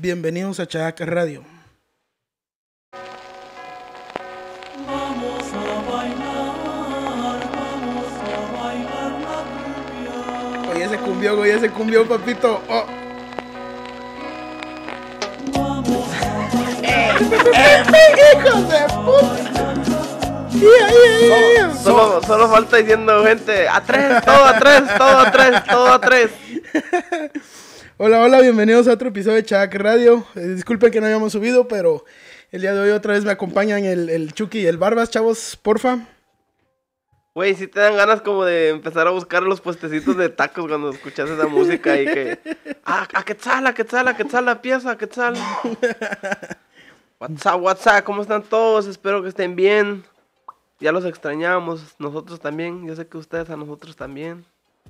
Bienvenidos a Chayaca Radio. Vamos a bailar, vamos a bailar la cumbia. Oye, ese cumbió, oye, ese cumbió, papito. Oh. Vamos a ¡Hijos de puta! Yeah, yeah, yeah. Solo, solo falta diciendo gente, a tres, todo a tres, todo a tres, todo a tres. Hola, hola, bienvenidos a otro episodio de Chayac Radio. Eh, disculpen que no hayamos subido, pero el día de hoy otra vez me acompañan el, el Chucky y el Barbas, chavos, porfa. Güey, si te dan ganas como de empezar a buscar los puestecitos de tacos cuando escuchas esa música y que... Ah, a Quetzal, a Quetzal, a Quetzal, la pieza, a Quetzal. WhatsApp, WhatsApp, ¿cómo están todos? Espero que estén bien. Ya los extrañábamos, nosotros también. Yo sé que ustedes a nosotros también.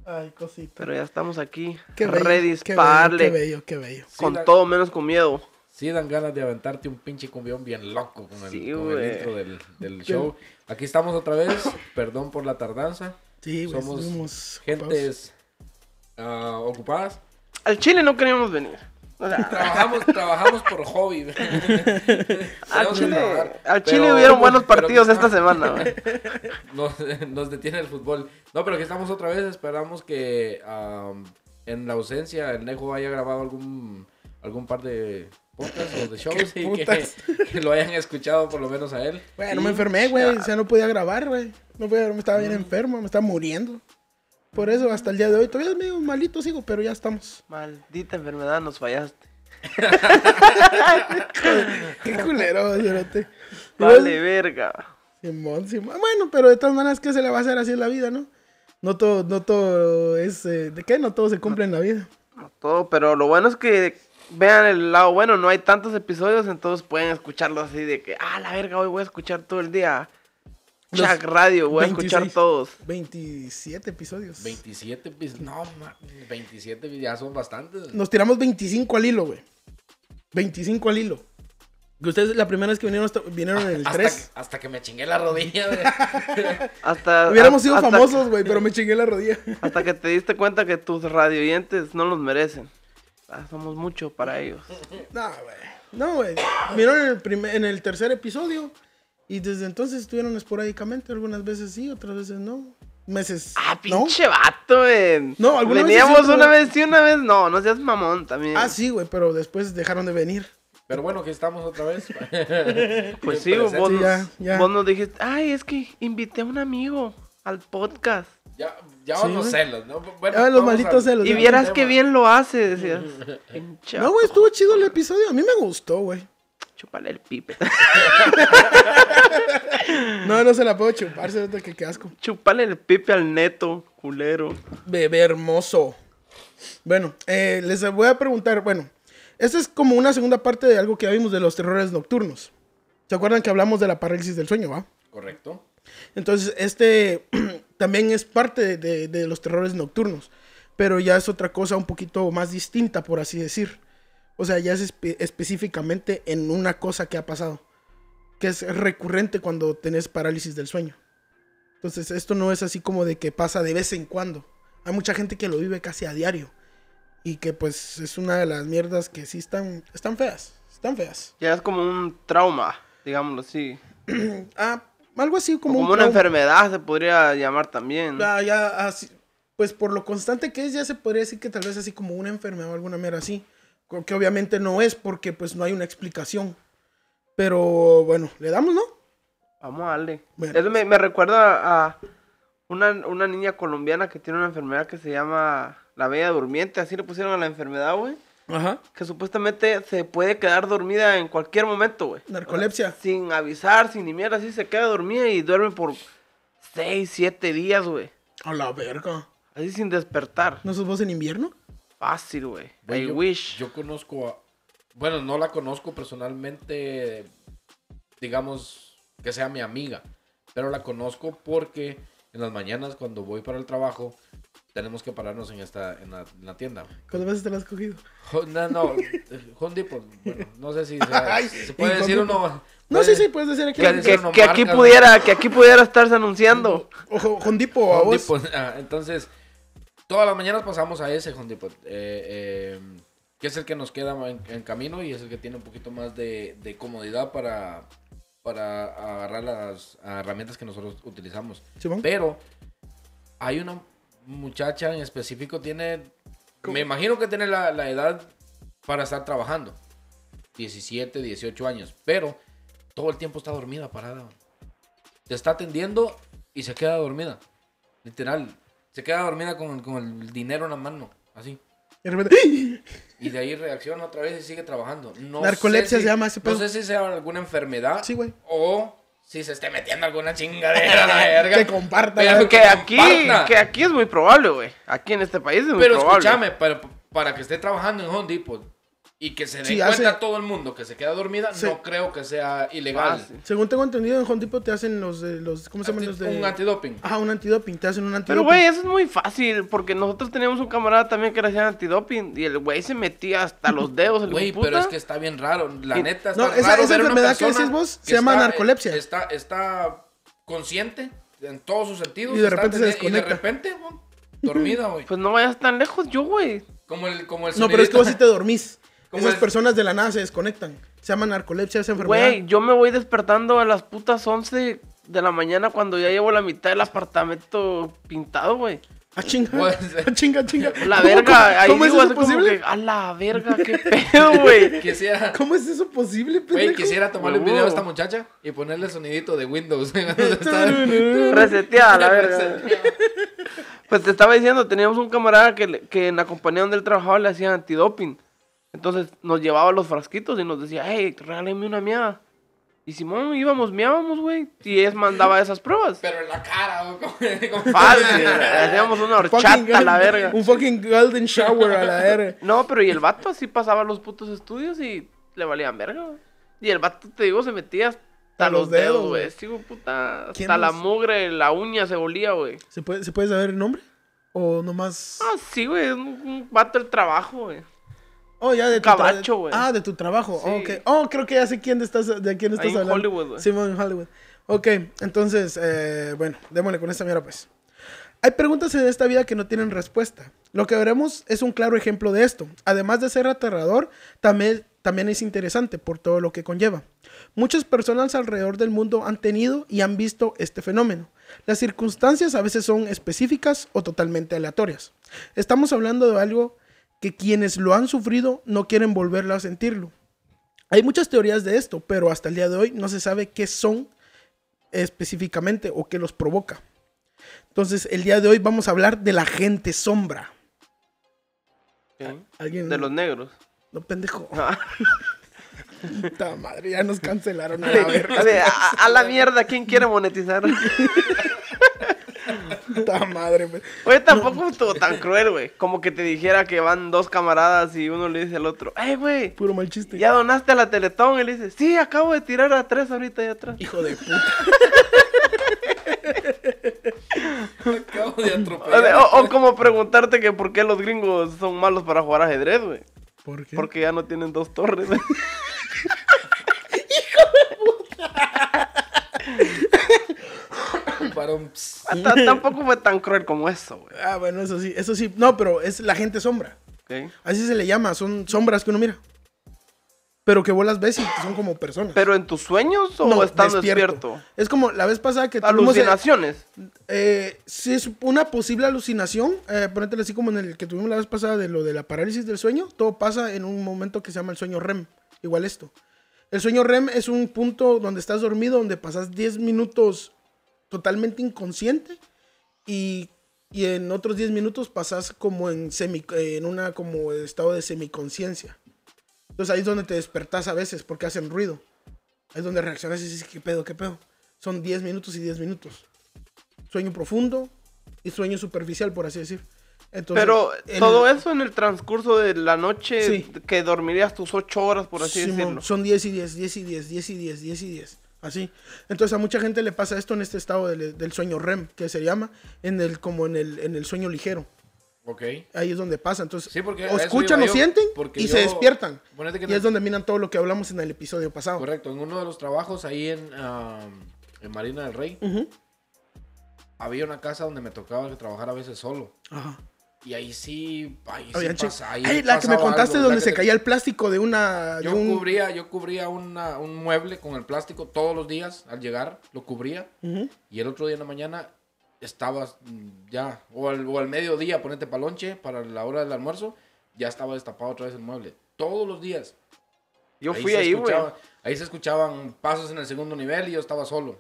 Ay, cosita. Pero ya estamos aquí, Qué bello, ready qué para bello, qué bello, qué bello. con Sí, todo menos con miedo. Sí dan ganas de aventarte un pinche cumbión bien loco con el, Sí, con el intro del, del show. Aquí estamos otra vez, perdón por la tardanza. Sí, güey, Somos Gentes ah, ocupadas. Al Chile no queríamos venir. O sea, Trabajamos, trabajamos por hobby. al que Chile, trabajar, al pero- Chile hubieron buenos pero- partidos esta semana. Nos, nos detiene el fútbol. No, pero aquí estamos otra vez. Esperamos que en la ausencia el Nejo haya grabado algún, algún par de podcasts o de shows ¿Qué y que, que lo hayan escuchado por lo menos a él. Güey, no Y- me enfermé, güey. O sea, no podía grabar, güey. No podía, me estaba bien enfermo, me estaba muriendo. Por eso, hasta el día de hoy, todavía medio malito sigo, pero ya estamos. Maldita enfermedad, nos fallaste. Qué culero, cerote. Vale, verga. Simón, Simón. Bueno, pero de todas maneras, ¿qué se le va a hacer así en la vida, no? No todo, no todo es... eh, ¿De qué? No todo se cumple en la vida. No todo, pero lo bueno es que vean el lado bueno, no hay tantos episodios, entonces pueden escucharlo así de que, ah, la verga, hoy voy a escuchar todo el día. Los Chac Radio, voy a escuchar 26. todos. 27 episodios. 27, pis- no, ma- 27 ya son bastantes. Nos tiramos 25 al hilo, güey. 25 al hilo. Que ustedes la primera vez que vinieron, hasta- vinieron en el hasta, 3. que- hasta que me chingué la rodilla, güey. Hasta, Hubiéramos sido hasta- famosos, güey, pero me chingué la rodilla. Hasta que te diste cuenta que tus radioyentes no los merecen. Ah, somos mucho para ellos. No, güey. No, güey. Vinieron en el, primer- en el tercer episodio. Y desde entonces estuvieron esporádicamente. Algunas veces sí, otras veces no. Meses. Ah, ¿no? pinche vato, güey. No, alguna Veníamos una vez- vez sí, una vez no, no seas mamón también. Ah, sí, güey, pero después dejaron de venir. Pero bueno, que estamos otra vez. Pues sí, vos, Sí, nos, ya, ya. vos nos dijiste, ay, es que invité a un amigo al podcast. Ya, ya Sí, los celos, ¿no? Bueno, Ah, los malditos al- celos. Y vieras qué bien lo hace, decías. No, güey, estuvo chido el episodio. A mí me gustó, güey. Chúpale el pipe. No, no se la puedo chupar, se nota que qué asco. Chúpale el pipe al neto, culero. Bebé hermoso. Bueno, eh, les voy a preguntar, bueno, esta es como una segunda parte de algo que ya vimos de los terrores nocturnos. ¿Se acuerdan que hablamos de la parálisis del sueño, va? Correcto. Entonces, este también es parte de, de- de los terrores nocturnos, pero ya es otra cosa un poquito más distinta, por así decir. O sea, ya es espe- específicamente en una cosa que ha pasado, que es recurrente cuando tenés parálisis del sueño. Entonces, esto no es así como de que pasa de vez en cuando. Hay mucha gente que lo vive casi a diario y que pues es una de las mierdas que sí están, están feas, están feas. Ya es como un trauma, digámoslo así. Ah, algo así O como, como, un una trauma. enfermedad se podría llamar también. Ya, ya, así, pues por lo constante que es, ya se podría decir que tal vez así como una enfermedad o alguna mera así. Que obviamente no es porque pues no hay una explicación. Pero bueno, le damos, ¿no? Vamos a darle. Bueno. Eso me, me recuerda a una, una niña colombiana que tiene una enfermedad que se llama la bella durmiente. Así le pusieron a la enfermedad, güey. Ajá. Que supuestamente se puede quedar dormida en cualquier momento, güey. Narcolepsia. Sin avisar, sin ni mierda, así se queda dormida y duerme por 6, 7 días, güey. A la verga. Así sin despertar. ¿No sos vos en invierno? Fácil, güey. Güey, I yo, wish. Yo conozco a... Bueno, no la conozco personalmente, digamos, que sea mi amiga. Pero la conozco porque en las mañanas cuando voy para el trabajo tenemos que pararnos en esta en la, en la tienda. ¿Cuántas veces te la has cogido? No, no, eh, Home Depot, bueno, no sé si sea- Ay, se puede Home decir Depot. uno. No, puede- sí, sí, puedes decir aquí. Que, que- que aquí pudiera, que aquí pudiera estarse anunciando. Ojo, Hondipo, a Home vos. Depot, ah, entonces, todas las mañanas pasamos a ese Home Depot. Eh, eh, que es el que nos queda en, en camino y es el que tiene un poquito más de, de comodidad para, para agarrar las herramientas que nosotros utilizamos. Pero hay una muchacha en específico, tiene, me imagino que tiene la, la edad para estar trabajando. 17, 18 años. Pero todo el tiempo está dormida, parada. Te está atendiendo y se queda dormida. Literal. Se queda dormida con, con el dinero en la mano. Así. De repente. Y de ahí reacciona otra vez y sigue trabajando. No Narcolepsia sé si- se llama ese No pedo. sé si sea alguna enfermedad. Sí, güey. O si se esté metiendo alguna chingadera a la verga. Que comparta. Pero Que aquí, comparta. que aquí es muy probable, güey. Aquí en este país es muy Pero probable. escúchame, para, para que esté trabajando en Home Depot y que se dé Sí, cuenta hace- todo el mundo que se queda dormida, Sí. no creo que sea ilegal. Fácil. Según tengo entendido, en Home Depot te hacen los de los. ¿Cómo se llaman los de.? Un antidoping. Ajá, un antidoping. Te hacen un Pero, antidoping. güey, eso es muy fácil, porque nosotros teníamos un camarada también que le hacían antidoping, y el güey se metía hasta los dedos, el Güey, pero es que está bien raro. La Y- neta está No, esa- raro esa ver una enfermedad que decís vos que se llama está- narcolepsia. Está, está consciente en todos sus sentidos. Y de está repente se atendiendo- Y de desconecta. repente, güey, dormida, güey. Pues no vayas tan lejos yo, güey. Como el, como el No, pero es que vos sí te dormís. Como Esas el- personas de la nada se desconectan. Se llama narcolepsia esa enfermedad. Güey, yo me voy despertando a las putas 11 de la mañana cuando ya llevo la mitad del apartamento pintado, güey. Ah, chinga. Ah, chinga, chinga. La ¿Cómo- verga, cómo- ahí ¿Cómo es digo eso posible? que, a la verga, qué pedo, güey. Quisiera, ¿Cómo es eso posible, güey, pendejo? quisiera tomarle un video a esta muchacha y ponerle sonidito de Windows. Reseteada, la verga. Pues te estaba diciendo, teníamos un camarada que, que en la compañía donde él trabajaba le hacían antidoping. Entonces nos llevaba los frasquitos y nos decía, hey, regálame una miada. Y Simón, íbamos, miábamos, güey. Y él mandaba esas pruebas. Pero en la cara, güey. Fácil, hacíamos una horchata a la verga. Un fucking golden shower a la verga. No, pero y el vato así pasaba los putos estudios y le valían verga, güey. Y el vato, te digo, se metía hasta A los los dedos, güey. Sí, güey, puta. ¿Quién Hasta la mugre, la uña se volía, güey. ¿Se puede, ¿Se puede saber el nombre? ¿O nomás...? Ah, sí, güey, es un, un vato del trabajo, güey. Oh, ya, de tu Cabacho, güey. Ah, de tu trabajo. Sí. Ok. Oh, creo que ya sé quién de, estás, de quién estás Ahí en hablando. Hollywood, güey. Simón, en Hollywood. Ok, entonces, eh, bueno, démosle con esta mierda, pues. Hay preguntas en esta vida que no tienen respuesta. Lo que veremos es un claro ejemplo de esto. Además de ser aterrador, también, también es interesante por todo lo que conlleva. Muchas personas alrededor del mundo han tenido y han visto este fenómeno. Las circunstancias a veces son específicas o totalmente aleatorias. Estamos hablando de algo que quienes lo han sufrido no quieren volverlo a sentirlo. Hay muchas teorías de esto, pero hasta el día de hoy no se sabe qué son específicamente o qué los provoca. Entonces, el día de hoy vamos a hablar de la gente sombra. ¿Alguien? De los negros. No, pendejo. Ah. Puta madre, ya nos cancelaron a la verga. A, ver, a- a la mierda, ¿quién quiere monetizar? Puta madre, güey. Oye, tampoco estuvo tan cruel, güey. Como que te dijera que van dos camaradas y uno le dice al otro, ¡Ey, güey! Puro mal chiste. ¿Ya donaste a la Teletón? Y le dice, sí, acabo de tirar a tres ahorita allá atrás. Hijo de puta. Acabo de O, atropellar. de- o- o como preguntarte que por qué los gringos son malos para jugar ajedrez, güey. ¿Por qué? Porque ya no tienen dos torres. Para un ps- T- Tampoco fue tan cruel como eso, güey. Ah, bueno, eso sí, eso sí. No, pero es la gente sombra. Así se le llama, son sombras que uno mira. Pero que vos las ves y son como personas. ¿Pero en tus sueños o No, estando despierto? Es como la vez pasada que tuvimos... eh, Alucinaciones. Si es una posible alucinación, eh, así como en el que tuvimos la vez pasada de lo de la parálisis del sueño, todo pasa en un momento que se llama el sueño REM. Igual esto. El sueño REM es un punto donde estás dormido, donde pasas 10 minutos totalmente inconsciente y, y en otros 10 minutos pasas como en, semi, en una como estado de semiconciencia. Entonces ahí es donde te despertás a veces porque hacen ruido. Ahí es donde reaccionas y dices, ¿qué pedo, qué pedo? Son 10 minutos y 10 minutos. Sueño profundo y sueño superficial, por así decir. Entonces, Pero todo eso en el transcurso de la noche Sí. que dormirías tus ocho horas, por así Simón, decirlo. Son 10 y 10, 10 y 10, 10 y 10, 10 y 10. Así. Entonces a mucha gente le pasa esto en este estado del, del sueño REM, que se llama en el, como en el, en el sueño ligero. Ok. Ahí es donde pasa. Entonces, Sí, porque o escuchan o sienten porque y yo- se despiertan. Que Y no- es donde miran todo lo que hablamos en el episodio pasado. Correcto, en uno de los trabajos ahí en, en Marina del Rey, había una casa donde me tocaba trabajar a veces solo. Ajá. Y ahí sí, ahí sí pasa- ahí Ay, la que me contaste algo, donde se te- caía el plástico de una. de Yo un- cubría, yo cubría una- un mueble con el plástico todos los días al llegar, lo cubría. Y el otro día en la mañana estaba mm, ya, o al, o al mediodía, ponete palonche para la hora del almuerzo, ya estaba destapado otra vez el mueble. Todos los días. Yo Ahí fui ahí, güey. Ahí se escuchaban pasos en el segundo nivel y yo estaba solo.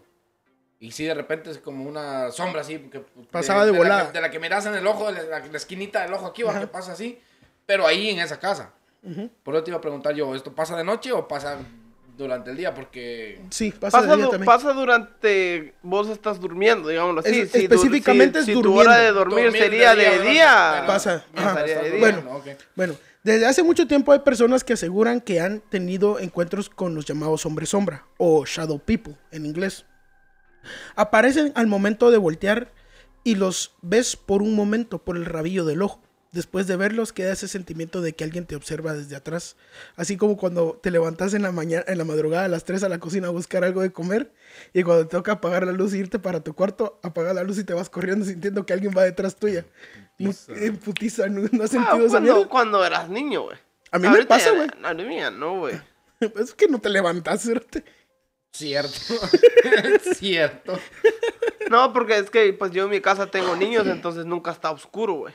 Y sí, de repente es como una sombra así. que- Pasaba de volada. que- de la que miras en el ojo, de la, la esquinita del ojo aquí, va, que pasa así. Pero ahí en esa casa. Por eso te iba a preguntar yo, ¿esto pasa de noche o pasa durante el día? Porque Sí, pasa, Pasa, de día también. pasa durante vos estás durmiendo, digámoslo así. Es- Si específicamente si, es si tu durmiendo. hora de dormir, Dormir de sería día, de día. Bueno, Pasa, de día. Bueno. no, ok. Bueno, desde hace mucho tiempo hay personas que aseguran que han tenido encuentros con los llamados hombres sombra o shadow people en inglés. Aparecen al momento de voltear y los ves por un momento por el rabillo del ojo. Después de verlos queda ese sentimiento de que alguien te observa desde atrás. Así como cuando te levantas en la mañana, en la madrugada a las 3 a la cocina a buscar algo de comer y cuando te toca apagar la luz y irte para tu cuarto, apagas la luz y te vas corriendo sintiendo que alguien va detrás tuya. Putiza, ¿no, ¿no has Ah, sentido esa cuando, eras niño, güey. A mí me pasa, güey. A mí no, güey. Es que no te levantas, cerote. Cierto. Cierto. No, porque es que pues yo en mi casa tengo niños, entonces nunca está oscuro, güey.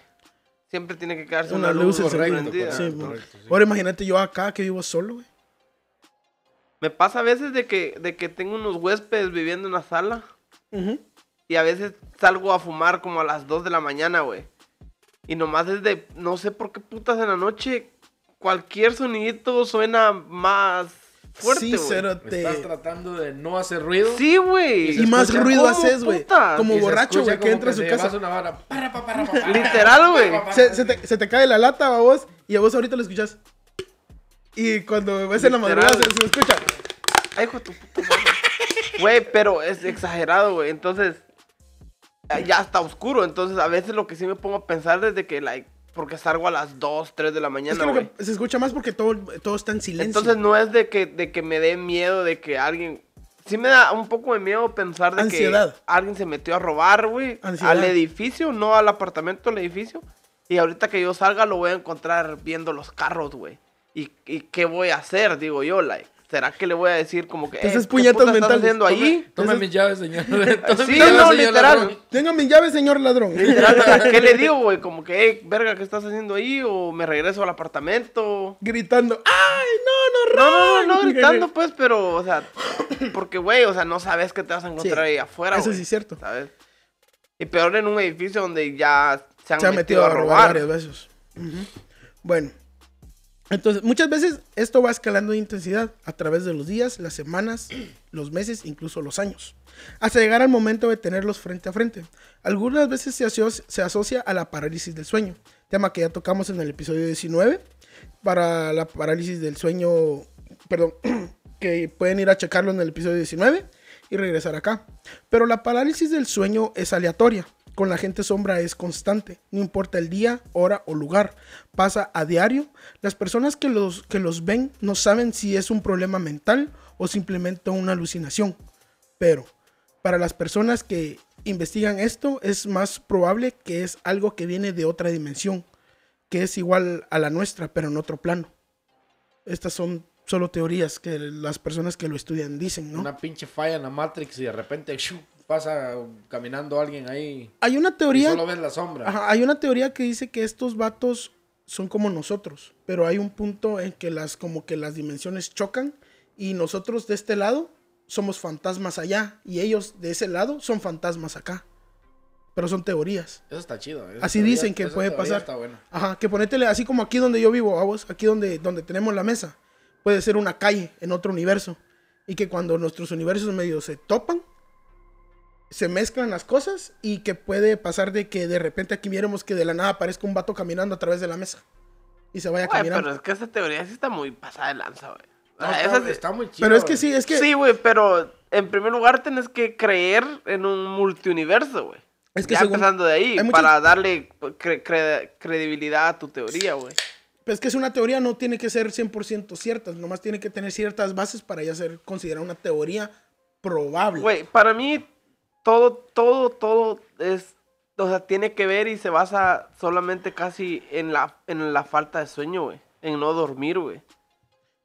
Siempre tiene que quedarse una, Una luz luz. Sí, correcto, sí. Ahora imagínate yo acá que vivo solo, güey. Me pasa a veces de que, de que tengo unos huéspedes viviendo en la sala y a veces salgo a fumar como a las 2 de la mañana, güey. Y nomás desde, no sé por qué putas en la noche, cualquier sonidito suena más fuerte, Sí, güey. cerote. Estás tratando de no hacer ruido. Sí, güey. Y más ruido ¿Cómo, haces, güey. Como Y borracho, güey, que entra a su casa. una vara. Para, para, para, para, Literal, güey. Se, se te, se te cae la lata a vos y a vos ahorita lo escuchas. Y cuando ves en la Literal. madrugada se, se escucha. Ay, hijo de tu puta madre. Güey, pero es exagerado, güey. Entonces, eh, ya está oscuro. Entonces, a veces lo que sí me pongo a pensar desde que, like, porque salgo a las 2, 3 de la Es mañana, que lo güey. que se escucha más porque todo, todo está en silencio. Entonces, no es de que, de que me dé miedo de que alguien. Sí me da un poco de miedo pensar de Ansiedad. que alguien se metió a robar, güey. Al edificio, no al apartamento, al edificio. Y ahorita que yo salga lo voy a encontrar viendo los carros, güey. ¿Y, ¿Y qué voy a hacer? Digo yo, like. ¿Será que le voy a decir como que... Entonces, eh, ¿qué puñetas puta estás mentales. haciendo ahí? Tome Entonces- mis llaves, señor. Tome Sí, mis llaves, no, señor literal. ladrón. Tenga mi llave, señor ladrón. Literal, ¿Qué le digo, güey? Como que, hey, verga, ¿qué estás haciendo ahí? O me regreso al apartamento. Gritando. ¡Ay, no, no, No, no, no, no gritando, pues, pero, o sea, porque, güey, o sea, no sabes qué te vas a encontrar Sí, ahí afuera, eso güey, sí es cierto. ¿Sabes? Y peor en un edificio donde ya se han, se ha metido, metido a robar. varias veces. Ujú. Bueno, entonces muchas veces esto va escalando de intensidad a través de los días, las semanas, los meses, incluso los años, hasta llegar al momento de tenerlos frente a frente. Algunas veces se asocia, a la parálisis del sueño, tema que ya tocamos en el episodio 19, para la parálisis del sueño, perdón, que pueden ir a checarlo en el episodio 19 y regresar acá. Pero la parálisis del sueño es aleatoria. Con la gente sombra es constante, no importa el día, hora o lugar, pasa a diario. Las personas que los, que los ven no saben si es un problema mental o simplemente una alucinación. Pero para las personas que investigan esto es más probable que es algo que viene de otra dimensión, que es igual a la nuestra, pero en otro plano. Estas son solo teorías que las personas que lo estudian dicen, ¿no? Una pinche falla en la Matrix y de repente ¡shu! Pasa caminando alguien ahí Hay una y teoría... solo ves la sombra. Ajá, hay una teoría que dice que estos vatos son como nosotros, pero hay un punto en que las como que las dimensiones chocan y nosotros de este lado somos fantasmas allá y ellos de ese lado son fantasmas acá. Pero son teorías. Eso está chido. Así teoría- dicen que puede pasar. Está buena. Ajá, que ponétele así como aquí donde yo vivo, a vos, aquí donde, donde tenemos la mesa. Puede ser una calle en otro universo. Y que cuando nuestros universos medio se topan, se mezclan las cosas y que puede pasar de que de repente aquí viéramos que de la nada aparezca un vato caminando a través de la mesa. Y se vaya Güey, caminando. pero es que esa teoría sí está muy pasada de lanza, güey. No, sea, está, está muy chido. Pero es que sí, es que, Sí, güey, pero en primer lugar tenés que creer en un multiuniverso, güey. Es que ya según- empezando de ahí, hay muchas- para darle cre- cre- credibilidad a tu teoría, güey. pues es que es una teoría, no tiene que ser 100% cierta. Nomás tiene que tener ciertas bases para ya ser considerada una teoría probable. Güey, para mí todo, todo, todo es o sea, tiene que ver y se basa solamente casi en la, en la falta de sueño, güey. En no dormir, güey.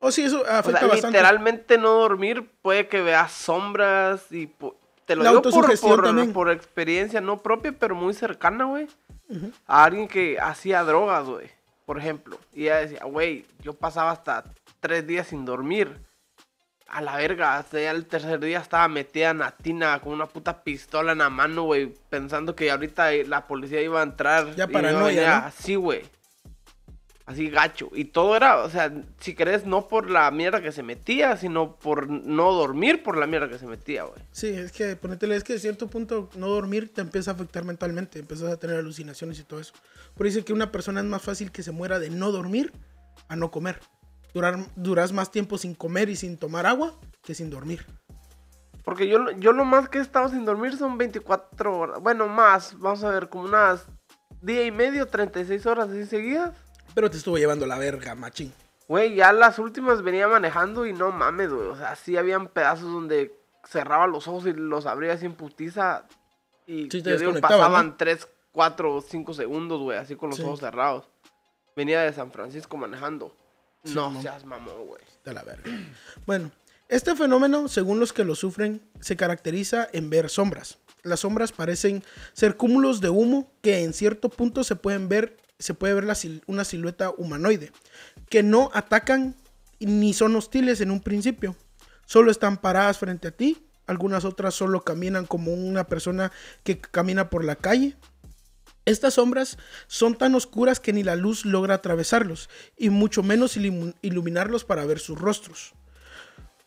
Oh, sí, eso O afecta sea, bastante. literalmente no dormir puede que veas sombras y... Te lo La digo por, por, por experiencia no propia, pero muy cercana, güey. A alguien que hacía drogas, güey. Por ejemplo. Y ella decía, güey, yo pasaba hasta tres días sin dormir. A la verga, hasta ya el tercer día estaba metida en la tina con una puta pistola en la mano, güey. Pensando que ahorita la policía iba a entrar. Ya paranoia, ¿no? Así, güey. Así gacho. Y todo era, o sea, si querés, no por la mierda que se metía, sino por no dormir por la mierda que se metía, güey. Sí, es que, ponetele, es que a cierto punto no dormir te empieza a afectar mentalmente, empiezas a tener alucinaciones y todo eso. Por eso dice que una persona es más fácil que se muera de no dormir a no comer. Durar, duras más tiempo sin comer y sin tomar agua que sin dormir. Porque yo, lo- yo lo más que he estado sin dormir son 24 horas. Bueno, más, vamos a ver, como unas día y medio, 36 horas así seguidas. Pero te estuvo llevando la verga, machín. Güey, ya las últimas venía manejando y no mames, güey. O sea, sí habían pedazos donde cerraba los ojos y los abría sin putiza. Y Sí, te yo digo, desconectaba, pasaban ¿no? 3, 4, 5 segundos, güey, así con los Sí. ojos cerrados. Venía de San Francisco manejando. No no. seas mamón, güey. De la verga. Bueno, este fenómeno, según los que lo sufren, se caracteriza en ver sombras. Las sombras parecen ser cúmulos de humo que en cierto punto se pueden ver, se puede ver la sil- una silueta humanoide, que no atacan ni son hostiles en un principio. Solo están paradas frente a ti. Algunas otras solo caminan como una persona que camina por la calle. Estas sombras son tan oscuras que ni la luz logra atravesarlos, y mucho menos ilumin- iluminarlos para ver sus rostros.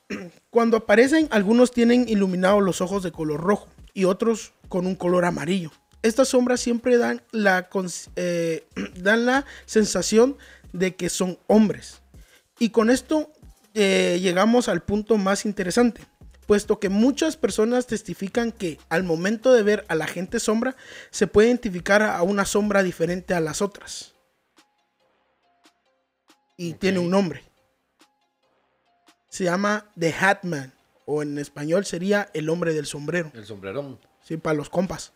Cuando aparecen, algunos tienen iluminados los ojos de color rojo y otros con un color amarillo. Estas sombras siempre dan la, eh, sensación de que son hombres. Y con esto eh, llegamos al punto más interesante, puesto que muchas personas testifican que al momento de ver a la gente sombra, se puede identificar a una sombra diferente a las otras. Y tiene un nombre. Se llama The Hatman, o en español sería el hombre del sombrero. El sombrerón. Sí, para los compas.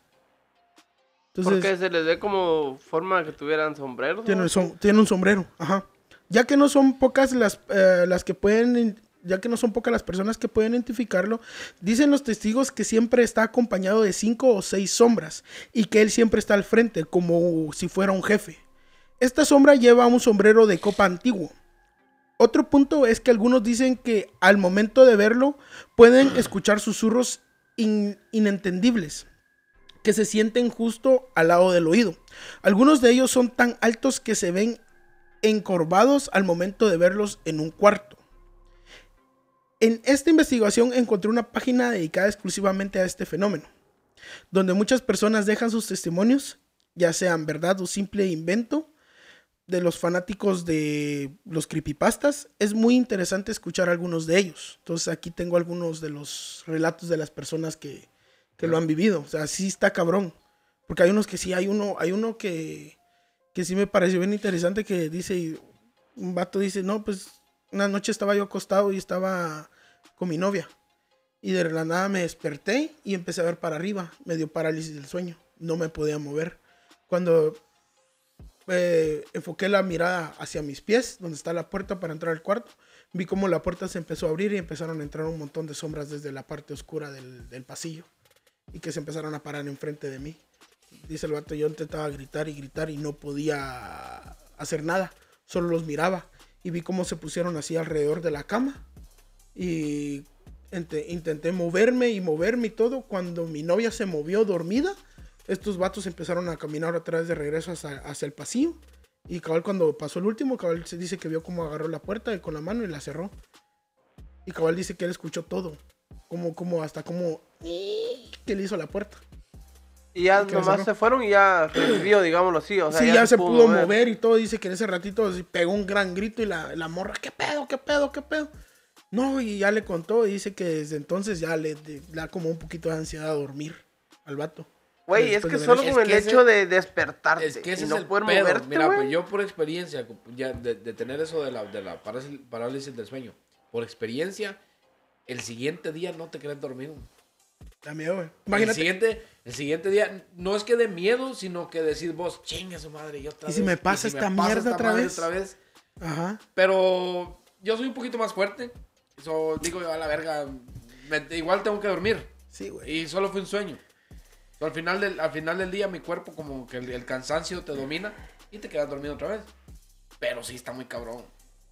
Entonces, Porque se les ve como forma que tuvieran sombreros. tiene, un sombrero, ajá. Ya que no son pocas las, eh, las que pueden, ya que no son pocas las personas que pueden identificarlo, dicen los testigos que siempre está acompañado de cinco o seis sombras y que él siempre está al frente como si fuera un jefe. Esta sombra lleva un sombrero de copa antiguo. Otro punto es que algunos dicen que al momento de verlo pueden escuchar susurros in- inentendibles que se sienten justo al lado del oído. Algunos de ellos son tan altos que se ven encorvados al momento de verlos en un cuarto. En esta investigación encontré una página dedicada exclusivamente a este fenómeno, donde muchas personas dejan sus testimonios, ya sean verdad o simple invento, de los fanáticos de los creepypastas. Es muy interesante escuchar algunos de ellos. Entonces aquí tengo algunos de los relatos de las personas que, que lo han vivido. O sea, sí está cabrón. Porque hay unos que sí, hay uno, hay uno que, que sí me pareció bien interesante que dice, un vato dice, no, pues una noche estaba yo acostado y estaba con mi novia. Y de la nada me desperté y empecé a ver para arriba. Me dio parálisis del sueño. No me podía mover. Cuando eh, enfoqué la mirada hacia mis pies, donde está la puerta para entrar al cuarto, vi como la puerta se empezó a abrir y empezaron a entrar un montón de sombras desde la parte oscura del, del pasillo. Y que se empezaron a parar enfrente de mí. Dice el vato, yo intentaba gritar y gritar y no podía hacer nada. Solo los miraba. Y vi cómo se pusieron así alrededor de la cama. Y intenté moverme y moverme y todo. Cuando mi novia se movió dormida, estos vatos empezaron a caminar vez de regreso hacia, hacia el pasillo. Y cabal cuando pasó el último, cabal se dice que vio cómo agarró la puerta con la mano y la cerró. Y cabal dice que él escuchó todo. Como, como, hasta como... Que le hizo la puerta. Y ya Y nomás se furon y ya revivió, digámoslo así. O sea, sí, ya, se pudo mover. y todo. Dice que en ese ratito pegó un gran grito y la, la morra, ¿qué pedo, qué pedo, qué pedo? No, y ya le contó y dice que desde entonces ya le, le da como un poquito de ansiedad a dormir al vato. Güey, es que solo con Es el hecho de despertarte Es que ese y es no el poder pedo. moverte, Mira, güey. pues yo por experiencia, ya de, de tener eso de la, de la parálisis, del sueño, por experiencia, el siguiente día no te querés dormir. Da miedo, güey. El Imagínate. siguiente, el siguiente día, no es que de miedo, sino que decir vos, chingue su madre, y otra ¿Y si vez, me pasa esta mierda otra madre vez? otra vez. Ajá. Pero yo soy un poquito más fuerte. So, digo, a la verga, me- igual tengo que dormir. Sí, güey. Y solo fue un sueño. So, al, final del, al final del día mi cuerpo como que el, el cansancio te domina y te quedas dormido otra vez. Pero sí está muy cabrón.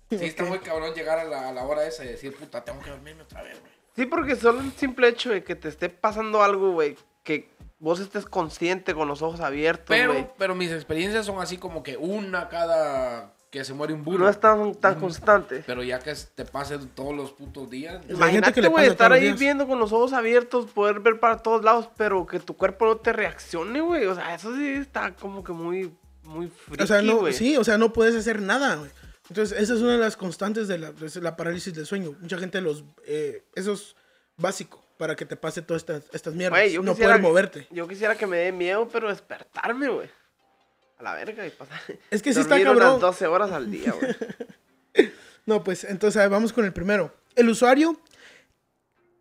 Sí está muy cabrón llegar a la, a la hora esa y decir, puta, tengo que dormirme otra vez, güey. Sí, porque solo el simple hecho de que te esté pasando algo, güey, que vos estés consciente con los ojos abiertos, Pero, pero mis experiencias son así como que una cada que se muere un burro. No es tan, tan Mm. constante. Pero ya que te pase todos los putos días. Imagínate, güey, estar ahí días. viendo con los ojos abiertos, poder ver para todos lados, pero que tu cuerpo no te reaccione, güey. O sea, eso sí está como que muy, muy friki, O sea, no, sí, o sea, no puedes hacer nada, güey. Entonces, esa es una de las constantes de la, de la parálisis del sueño. Mucha gente los... Eh, eso es básico para que te pase todas estas, estas mierdas. Yo no quisiera poder moverte. Yo quisiera que me dé miedo, pero despertarme, güey. A la verga y pasar. Es que sí está cabrón. unas 12 horas al día, güey. No, pues entonces ver, vamos con el primero. El usuario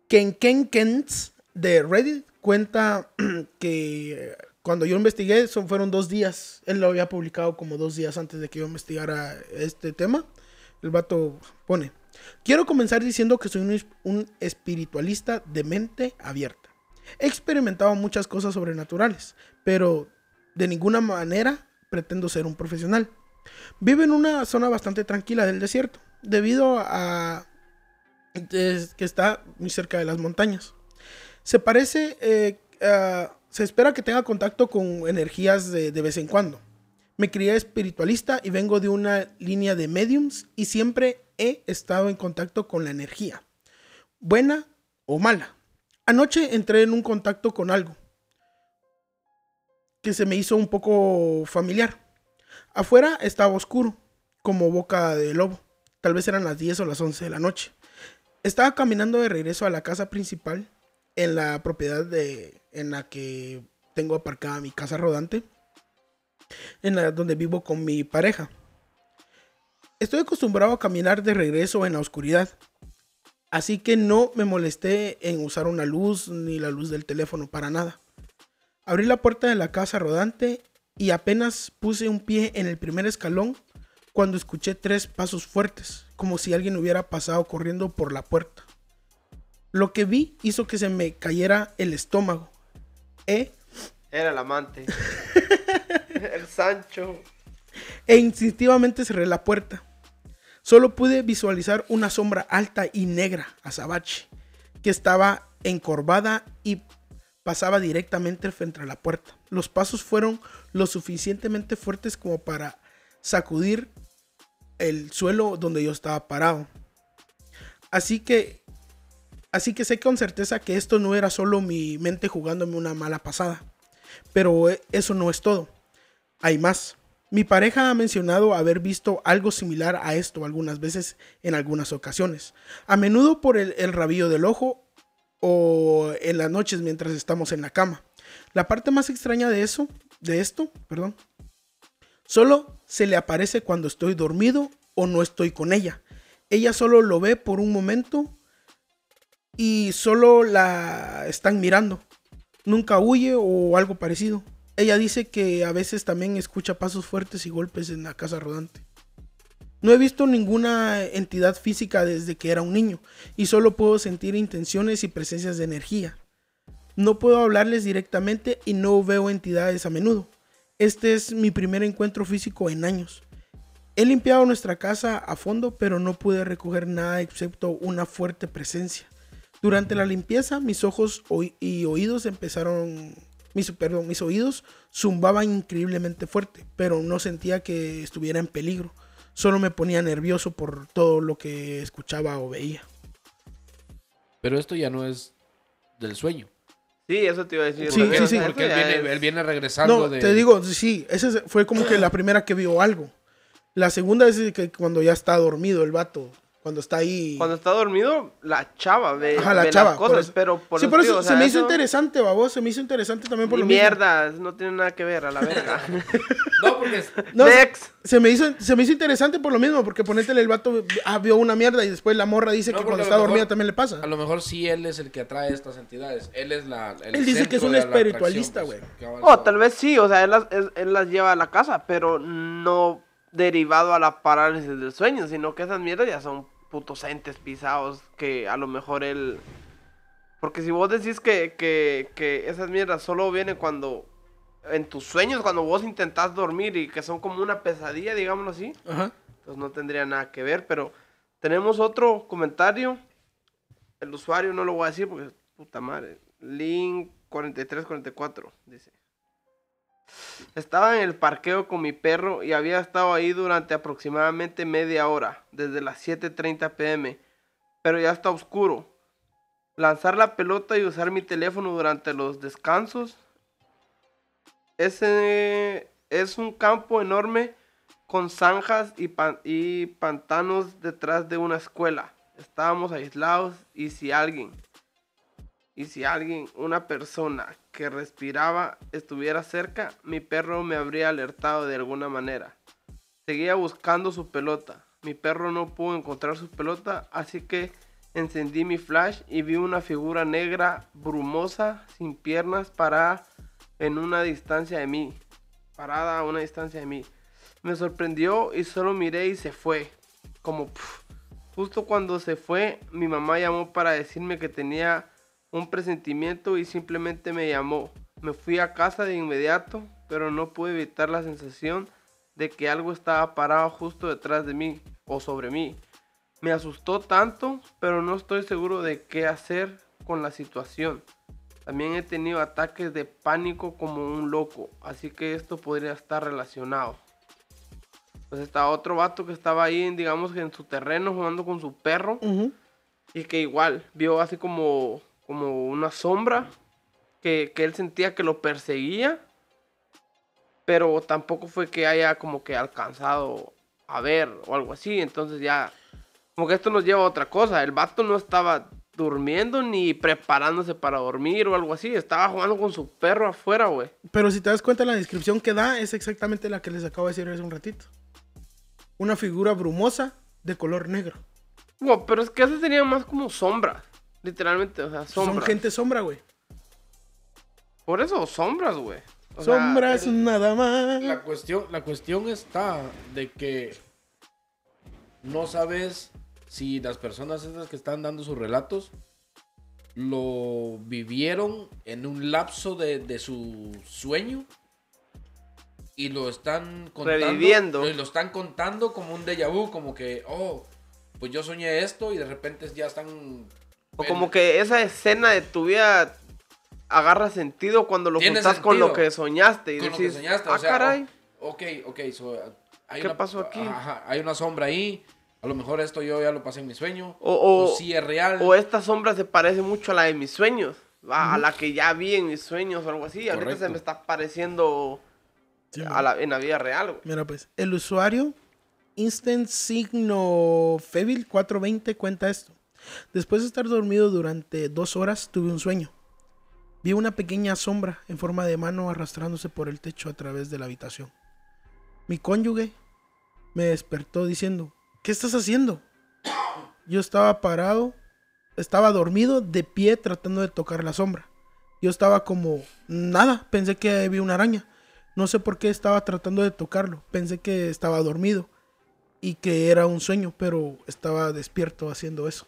Kenkenkens de Reddit cuenta que eh, cuando yo investigué son, fueron dos días. Él lo había publicado como dos días antes de que yo investigara este tema. El vato pone, quiero comenzar diciendo que soy un, es- un espiritualista de mente abierta. He experimentado muchas cosas sobrenaturales, pero de ninguna manera pretendo ser un profesional. Vive en una zona bastante tranquila del desierto, debido a que está muy cerca de las montañas. Se parece, eh, se espera que tenga contacto con energías de vez en cuando. Me crié espiritualista y vengo de una línea de mediums y siempre he estado en contacto con la energía, buena o mala. Anoche entré en un contacto con algo que se me hizo un poco familiar. Afuera estaba oscuro, como boca de lobo. Tal vez eran las 10 o las 11 de la noche. Estaba caminando de regreso a la casa principal, en la propiedad de, en la que tengo aparcada mi casa rodante, en la donde vivo con mi pareja. Estoy acostumbrado a caminar de regreso en la oscuridad, así que no me molesté en usar una luz ni la luz del teléfono para nada. Abrí la puerta de la casa rodante y apenas puse un pie en el primer escalón cuando escuché tres pasos fuertes, como si alguien hubiera pasado corriendo por la puerta. Lo que vi hizo que se me cayera el estómago. E, Era el amante. el Sancho. e instintivamente cerré la puerta. Solo pude visualizar una sombra alta y negra, azabache, que estaba encorvada y pasaba directamente frente a la puerta. Los pasos fueron lo suficientemente fuertes como para sacudir el suelo donde yo estaba parado. Así que así que sé con certeza que esto no era solo mi mente jugándome una mala pasada. Pero eh, eso no es todo. Hay más. Mi pareja ha mencionado haber visto algo similar a esto algunas veces en algunas ocasiones. A menudo por el, el rabillo del ojo o en las noches mientras estamos en la cama. La parte más extraña de eso, de esto, perdón, solo se le aparece cuando estoy dormido o no estoy con ella. Ella solo lo ve por un momento y solo la están mirando. Nunca huye o algo parecido. Ella dice que a veces también escucha pasos fuertes y golpes en la casa rodante. No he visto ninguna entidad física desde que era un niño y solo puedo sentir intenciones y presencias de energía. No puedo hablarles directamente y no veo entidades a menudo. Este es mi primer encuentro físico en años. He limpiado nuestra casa a fondo, pero no pude recoger nada excepto una fuerte presencia. Durante la limpieza, mis ojos y oídos empezaron, mis, perdón, mis oídos zumbaban increíblemente fuerte, pero no sentía que estuviera en peligro. Solo me ponía nervioso por todo lo que escuchaba o veía. Pero esto ya no es del sueño. Sí, eso te iba a decir. Sí, porque- sí, sí. Porque él viene, es- él viene regresando No, de... te digo, sí, esa es- fue como que la primera que vio algo. La segunda es que cuando ya está dormido el vato, Cuando está ahí. Cuando está dormido, la chava ve, Ajá, la ve chava. las por cosas, eso. pero por sí, por eso o se sea, me hizo eso- interesante, babos. Se me hizo interesante también por Ni lo mismo. mierda, no tiene nada que ver, a la verga. No, porque es- No, Next. se me, hizo, se me hizo interesante por lo mismo, porque ponétele el vato ah, vio una mierda y después la morra dice No, que cuando está lo dormida mejor- también le pasa. a lo mejor sí él es el que atrae estas entidades. Él es la. el Él dice que es un espiritualista, atracción, güey. pues, Oh, tal vez sí, o sea, él las, él- él las lleva a la casa, pero no derivado a la parálisis del sueño, sino que esas mierdas ya son putos entes pisados que a lo mejor él... Porque si vos decís que, que, que esas mierdas solo vienen cuando... En tus sueños, cuando vos intentás dormir y que son como una pesadilla, digámoslo así, Ajá. pues no tendría nada que ver, pero tenemos otro comentario. El usuario no lo voy a decir porque puta madre. Link 4344 dice. Estaba en el parqueo con mi perro y había estado ahí durante aproximadamente media hora, desde las 7:30 pm, pero ya está oscuro. Lanzar la pelota y usar mi teléfono durante los descansos. Ese es un campo enorme con zanjas y, y pantanos detrás de una escuela. Estábamos aislados y si alguien, y si alguien, una persona que respiraba estuviera cerca, mi perro me habría alertado de alguna manera. Seguía buscando su pelota. Mi perro no pudo encontrar su pelota, así que encendí mi flash y vi una figura negra brumosa, sin piernas, parada en una distancia de mí. Parada a una distancia de mí. Me sorprendió y solo miré y se fue. Como justo cuando se fue, mi mamá llamó para decirme que tenía un presentimiento y simplemente me llamó. Me fui a casa de inmediato, pero no pude evitar la sensación de que algo estaba parado justo detrás de mí o sobre mí. Me asustó tanto, pero no estoy seguro de qué hacer con la situación. También he tenido ataques de pánico como un loco, así que esto podría estar relacionado. Pues está otro vato que estaba ahí, digamos que en su terreno jugando con su perro y que igual vio así como, como una sombra que, que él sentía que lo perseguía, pero tampoco fue que haya como que alcanzado a ver o algo así, entonces ya, como que esto nos lleva a otra cosa, el vato no estaba durmiendo ni preparándose para dormir o algo así, estaba jugando con su perro afuera, güey. Pero si te das cuenta, la descripción que da es exactamente la que les acabo de decir hace un ratito. Una figura brumosa de color negro. No, pero es que esas serían más como sombras, literalmente, o sea, sombras. Son gente sombra, güey. Por eso, sombras, güey. O sea, Sombras nada más. La cuestión, la cuestión está de que no sabes si las personas esas que están dando sus relatos lo vivieron en un lapso de, de su sueño y lo están contando. Reviviendo. y Lo están contando como un déjà vu, como que, oh, pues yo soñé esto y de repente ya están. O como que esa escena de tu vida agarra sentido cuando lo juntas con lo que soñaste y con lo decís, que soñaste, ah, o sea, caray. ok, ok, so, hay ¿Qué una- pasó aquí? ajá, hay una sombra ahí. A lo mejor esto yo ya lo pasé en mi sueño. O, O, o, sí es real. o esta sombra se parece mucho a la de mis sueños. A, a la que ya vi en mis sueños o algo así. Ahorita se me está pareciendo Sí, a la- en la vida real, güey. Mira, pues, el usuario Instant Signo Fevil 420 cuenta esto. Después de estar dormido durante dos horas, tuve un sueño. Vi una pequeña sombra en forma de mano arrastrándose por el techo a través de la habitación. Mi cónyuge me despertó diciendo, ¿qué estás haciendo? Yo estaba parado, estaba dormido de pie tratando de tocar la sombra. Yo estaba como, nada, pensé que vi una araña. No sé por qué estaba tratando de tocarlo. Pensé que estaba dormido y que era un sueño, pero estaba despierto haciendo eso.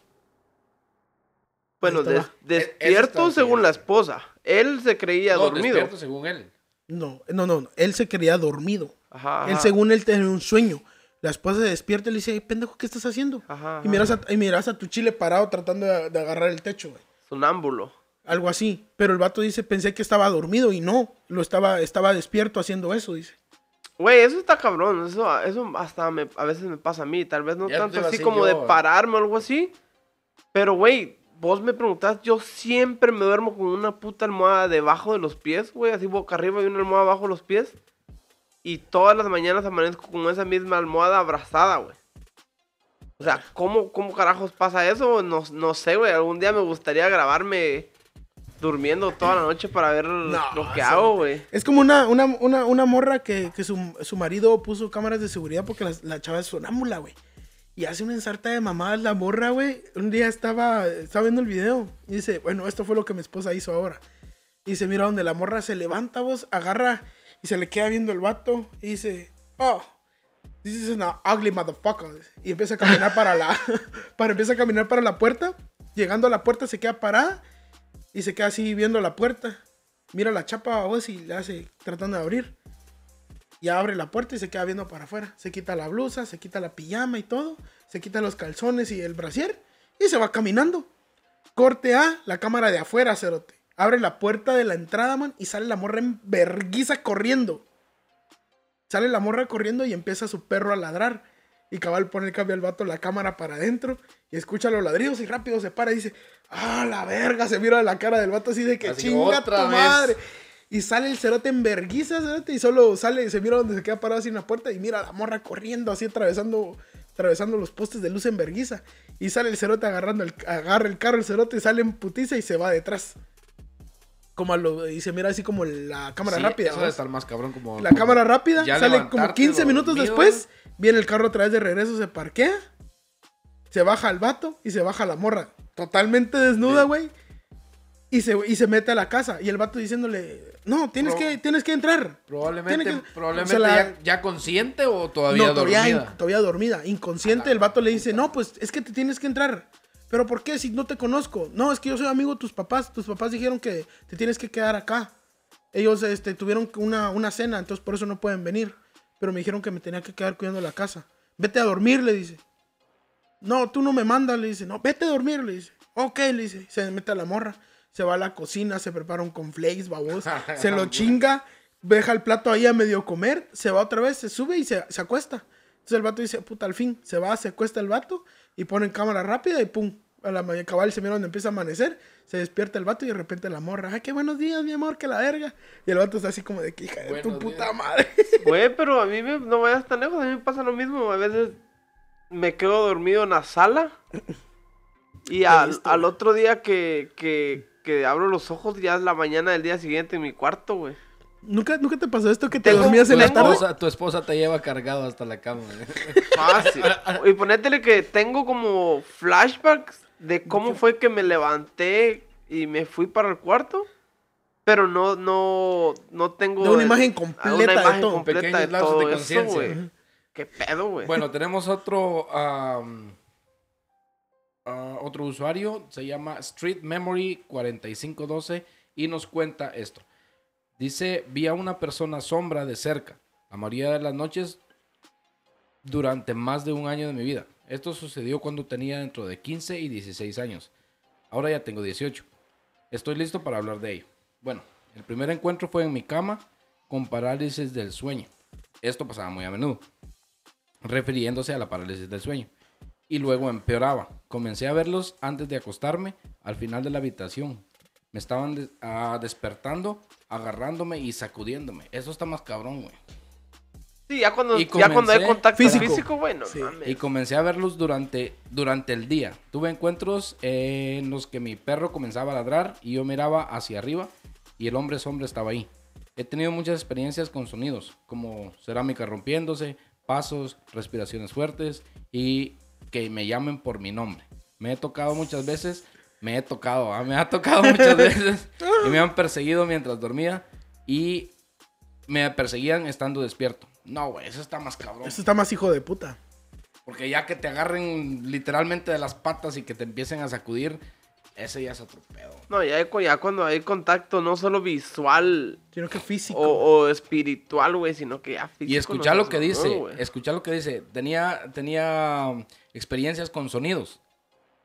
Bueno, des-. E- despierto según la esposa. Él se creía No, dormido. despierto según él. No, no, no, no, él se creía dormido. Ajá, Él, ajá. según él, tenía un sueño. La esposa se despierta y le dice, "Ay, pendejo, ¿qué estás haciendo? Ajá, Y, miras a, y miras a tu chile parado tratando de, de agarrar el techo, güey. Sonámbulo. Algo así. Pero el vato dice, pensé que estaba dormido y no. Lo estaba, estaba despierto haciendo eso, dice. Güey, eso está cabrón. Eso, eso hasta me- a veces me pasa a mí. Tal vez no Ya tanto así como de pararme o algo así. Pero, güey, vos me preguntás, yo siempre me duermo con una puta almohada debajo de los pies, güey. Así boca arriba y una almohada abajo de los pies. Y todas las mañanas amanezco con esa misma almohada abrazada, güey. O sea, ¿cómo, cómo carajos pasa eso? No, no sé, güey. Algún día me gustaría grabarme durmiendo toda la noche para ver lo que eso hago, no güey. Es como una, una, una, una morra que, que su, su marido puso cámaras de seguridad porque la, la chava es sonámbula, güey. Y hace una ensarta de mamadas la morra, güey. Un día estaba, estaba viendo el video y dice, bueno, esto fue lo que mi esposa hizo ahora. Y dice, mira, donde la morra se levanta, vos, agarra y se le queda viendo el vato y dice, oh, this is an ugly motherfucker. Y empieza a caminar para la, para, empieza a caminar para la puerta. Llegando a la puerta se queda parada y se queda así viendo la puerta. Mira la chapa vos y le hace tratando de abrir. Y abre la puerta y se queda viendo para afuera. Se quita la blusa, se quita la pijama y todo. Se quita los calzones y el brasier. Y se va caminando. Corte A, la cámara de afuera, cerote. Abre la puerta de la entrada, man. Y sale la morra en verguiza corriendo. Sale la morra corriendo y empieza su perro a ladrar. Y cabal pone el cambio al vato la cámara para adentro. Y escucha los ladridos y rápido se para y dice, ah, la verga. Se mira la cara del vato así de que Así, chinga otra tu vez. madre. Y sale el cerote en verguiza, cerote, y solo sale, se mira donde se queda parado así en la puerta y mira a la morra corriendo así atravesando, atravesando los postes de luz en verguiza. Y sale el cerote agarrando el, agarra el carro, el cerote sale en putiza y se va detrás. Como a lo, y se mira así como la cámara Sí, rápida. Eso estar más cabrón como... La cámara rápida, sale como levantarte 15 minutos después, viene el carro otra vez de regreso, se parquea, se baja el vato y se baja la morra, totalmente desnuda, güey, y se, y se mete a la casa. Y el vato diciéndole, no, tienes, Pro- que, tienes que entrar. Probablemente, que- probablemente o sea, la- ya, ya consciente o todavía no, todavía, dormida. in- todavía dormida, inconsciente. El vato le dice, no, pues es que te tienes que entrar. ¿Pero por qué? Si no te conozco. No, es que yo soy amigo de tus papás. Tus papás dijeron que te tienes que quedar acá. Ellos este, tuvieron una, una cena, entonces por eso no pueden venir. Pero me dijeron que me tenía que quedar cuidando la casa. Vete a dormir, le dice. No, tú no me mandas, le dice. No, vete a dormir, le dice. Ok, le dice. Se mete a la morra. Se va a la cocina, se prepara un conflakes, babos. se lo chinga, deja el plato ahí a medio comer, se va otra vez, se sube y se, se acuesta. Entonces el vato dice, puta, al fin, se va, se acuesta el vato y pone en cámara rápida y pum. A la mañana cabal se mira donde empieza a amanecer, se despierta el vato y de repente la morra, ay, qué buenos días, mi amor, que la verga. Y el vato está así como de que hija de tu puta madre. Güey, pero a mí me, no vayas tan lejos, a mí me pasa lo mismo. A veces me quedo dormido en la sala y al, al otro día que, que, que abro los ojos ya es la mañana del día siguiente en mi cuarto, güey. ¿Nunca, ¿Nunca te pasó esto que te dormías en la tarde? esposa, tu esposa te lleva cargado hasta la cama. ¿eh? Fácil. y ponétele que tengo como flashbacks de cómo fue que me levanté y me fui para el cuarto. Pero no, no, no tengo... De una el- imagen ah, completa una de todo. completa Pequeños de lapsos todo de conciencia. güey. ¿Qué pedo, güey? Bueno, tenemos otro am, otro usuario, se llama Street Memory 4512 y nos cuenta esto. Dice, vi a una persona sombra de cerca, la mayoría de las noches durante más de un año de mi vida. Esto sucedió cuando tenía dentro de 15 y 16 años. Ahora ya tengo 18. Estoy listo para hablar de ello. Bueno, el primer encuentro fue en mi cama con parálisis del sueño. Esto pasaba muy a menudo refiriéndose a la parálisis del sueño. Y luego empeoraba. Comencé a verlos antes de acostarme, al final de la habitación. Me estaban des- ah, despertando, agarrándome y sacudiéndome. Eso está más cabrón, güey. Sí, ya cuando, Y ya cuando hay comencé- contacto Físico. físico, bueno, Sí. Y comencé a verlos durante, durante el día. Tuve encuentros eh, en los que mi perro comenzaba a ladrar y yo miraba hacia arriba y el hombre sombra estaba ahí. He tenido muchas experiencias con sonidos, como cerámica rompiéndose, pasos, respiraciones fuertes y que me llamen por mi nombre. Me he tocado muchas veces, me he tocado, ah, me ha tocado muchas veces y me han perseguido mientras dormía y me perseguían estando despierto. No, güey, eso está más cabrón. Esto está más hijo de puta. Porque ya que te agarren literalmente de las patas y que te empiecen a sacudir, ese ya es otro pedo. No, ya, ya cuando hay contacto no solo visual Sino que físico. o, o espiritual, güey, sino que ya físico. Y escuchar no lo que dice, güey. escuchar lo que dice. Tenía, tenía um, experiencias con sonidos.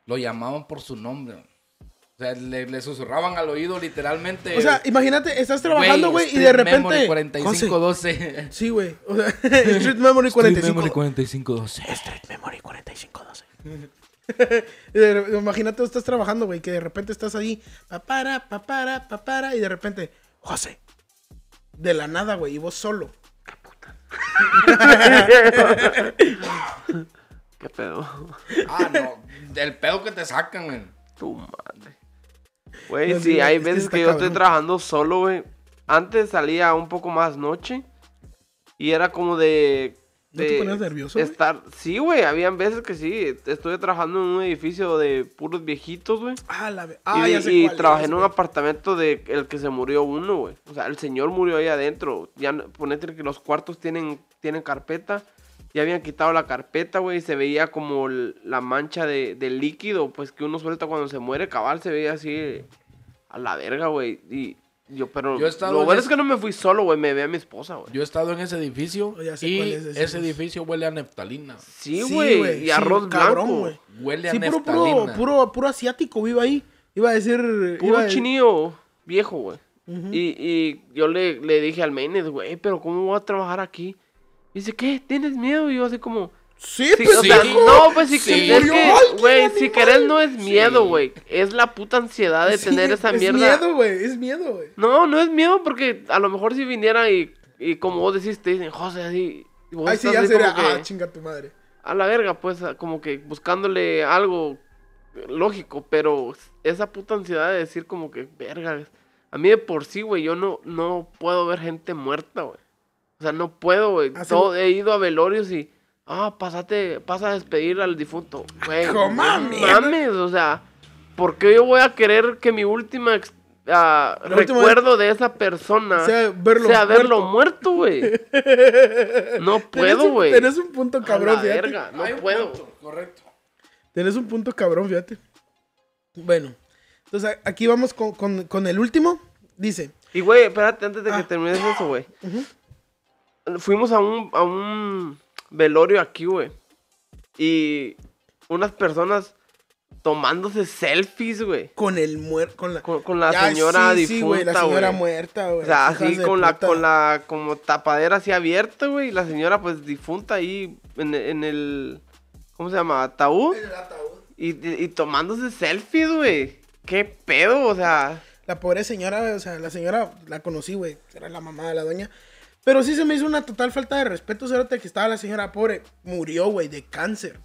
Lo llamaban por su nombre. O sea, le, le susurraban al oído literalmente. o sea, imagínate, estás trabajando, güey, y de Street Memory repente... 4512. Sí, güey. O sea, Street Memory 45. 4512. Street Memory 4512. Y de- Imagínate, estás trabajando, güey, que de repente estás ahí, papara, papara, papara, y de repente, José, de la nada, güey, y vos solo. ¿Qué pedo? Ah, no. Del pedo que te sacan, güey. Tu madre. Güey, No, sí, hay veces que yo estoy trabajando solo, güey. Antes salía un poco más noche. Y era como de. ¿No te ponías nervioso? Estar... Sí, güey, habían veces que sí. Estuve trabajando en un edificio de puros viejitos, güey. Ah, la ve- ah, y ya sé y cuál trabajé en un apartamento de el que se murió uno, güey. O sea, el señor murió ahí adentro. Ya ponete que los cuartos tienen, tienen carpeta. Ya habían quitado la carpeta, güey. Y se veía como la mancha de, de líquido, pues que uno suelta cuando se muere. Cabal se veía así a la verga, güey. Y yo, pero Yo he estado lo en bueno es que no me fui solo, güey. Me ve a mi esposa, güey. Yo he estado en ese edificio Oh, ya sé y cuál es ese ese edificio. huele a neftalina. Sí, güey. y sí, arroz cabrón, blanco. güey. Huele a puro, neftalina. puro, puro, puro asiático vive ahí. Iba a decir. Puro iba a- chinillo viejo, güey. y, y yo le, le dije al Maines, güey, pero ¿cómo voy a trabajar aquí? Y dice, ¿qué? ¿Tienes miedo? Y yo así como... Sí, Sí, pero o sea, hijo, no, pues si sí. que, es que, güey, si querés no es miedo, Sí. güey. Es la puta ansiedad de sí, tener esa es mierda. miedo, güey. Es miedo, güey. No, no es miedo porque a lo mejor si viniera y, y como vos decís, te dicen, José, así... vos Ay, sí, ya sería. que, Ah, chinga tu madre. a la verga, pues, como que buscándole algo lógico, pero esa puta ansiedad de decir como que, verga, a mí de por sí, güey, yo no, no puedo ver gente muerta, güey. O sea, no puedo, güey. He ido a velorios y, ah, pásate, pasa a despedir al difunto. Güey, ¿Cómo no mames? mames, o sea, ¿por qué yo voy a querer que mi última ex- ah, La última recuerdo de esa persona Sea verlo sea verlo muerto. güey? No puedo, güey. Tenés un punto A cabrón, la fíjate. verga, no Hay puedo. punto, correcto. Tenés un punto cabrón, fíjate. Bueno, entonces a- aquí vamos con, con- con el último. Dice, Y, güey, espérate, antes de que Ah. termines eso, güey. Fuimos a un, a un velorio aquí, güey. Y unas personas tomándose selfies, güey. con el muerto, con la... Con, con la Ya, señora sí, sí, güey, la difunta, señora güey. muerta, güey. O sea, así con la, puta. con la como tapadera así abierta, güey. Y la señora, pues, difunta ahí en, en el... ¿Cómo se llama? ¿Ataúd? El ataúd. Y, y, y tomándose selfies, güey. ¿Qué pedo? O sea... La pobre señora, o sea, la señora la conocí, güey. Era la mamá de la doña. Pero sí se me hizo una total falta de respeto, cerote, que estaba la señora pobre. Murió, güey, de cáncer.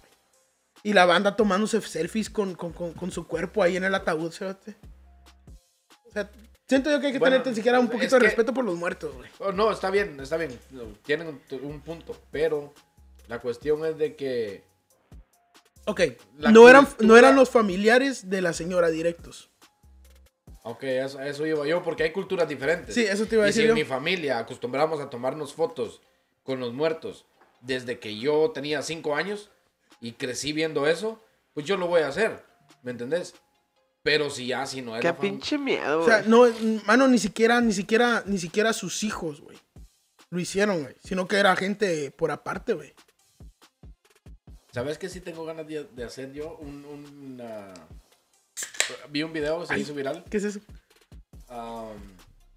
Y la banda tomándose selfies con, con, con, con su cuerpo ahí en el ataúd, cerote. O sea, siento yo que hay que Bueno, tener tan siquiera un poquito de que- respeto por los muertos, güey. Oh, no, está bien, está bien. Tienen un, un punto, pero la cuestión es de que Ok, La no eran, no eran los familiares de la señora directos. Ok, eso, eso iba yo, porque hay culturas diferentes. Sí, eso te iba a y decir si yo. en mi familia acostumbramos a tomarnos fotos con los muertos desde que yo tenía cinco años y crecí viendo eso, pues yo lo voy a hacer, ¿me entendés? Pero si ya, si no es Qué pinche miedo, O sea, güey. no, mano, ni siquiera, ni siquiera, ni siquiera sus hijos, güey. Lo hicieron, güey. Sino que era gente por aparte, güey. ¿Sabes que sí tengo ganas de, de hacer yo? Un, un, ah, vi un video que se Ay. hizo viral. ¿Qué es eso? um,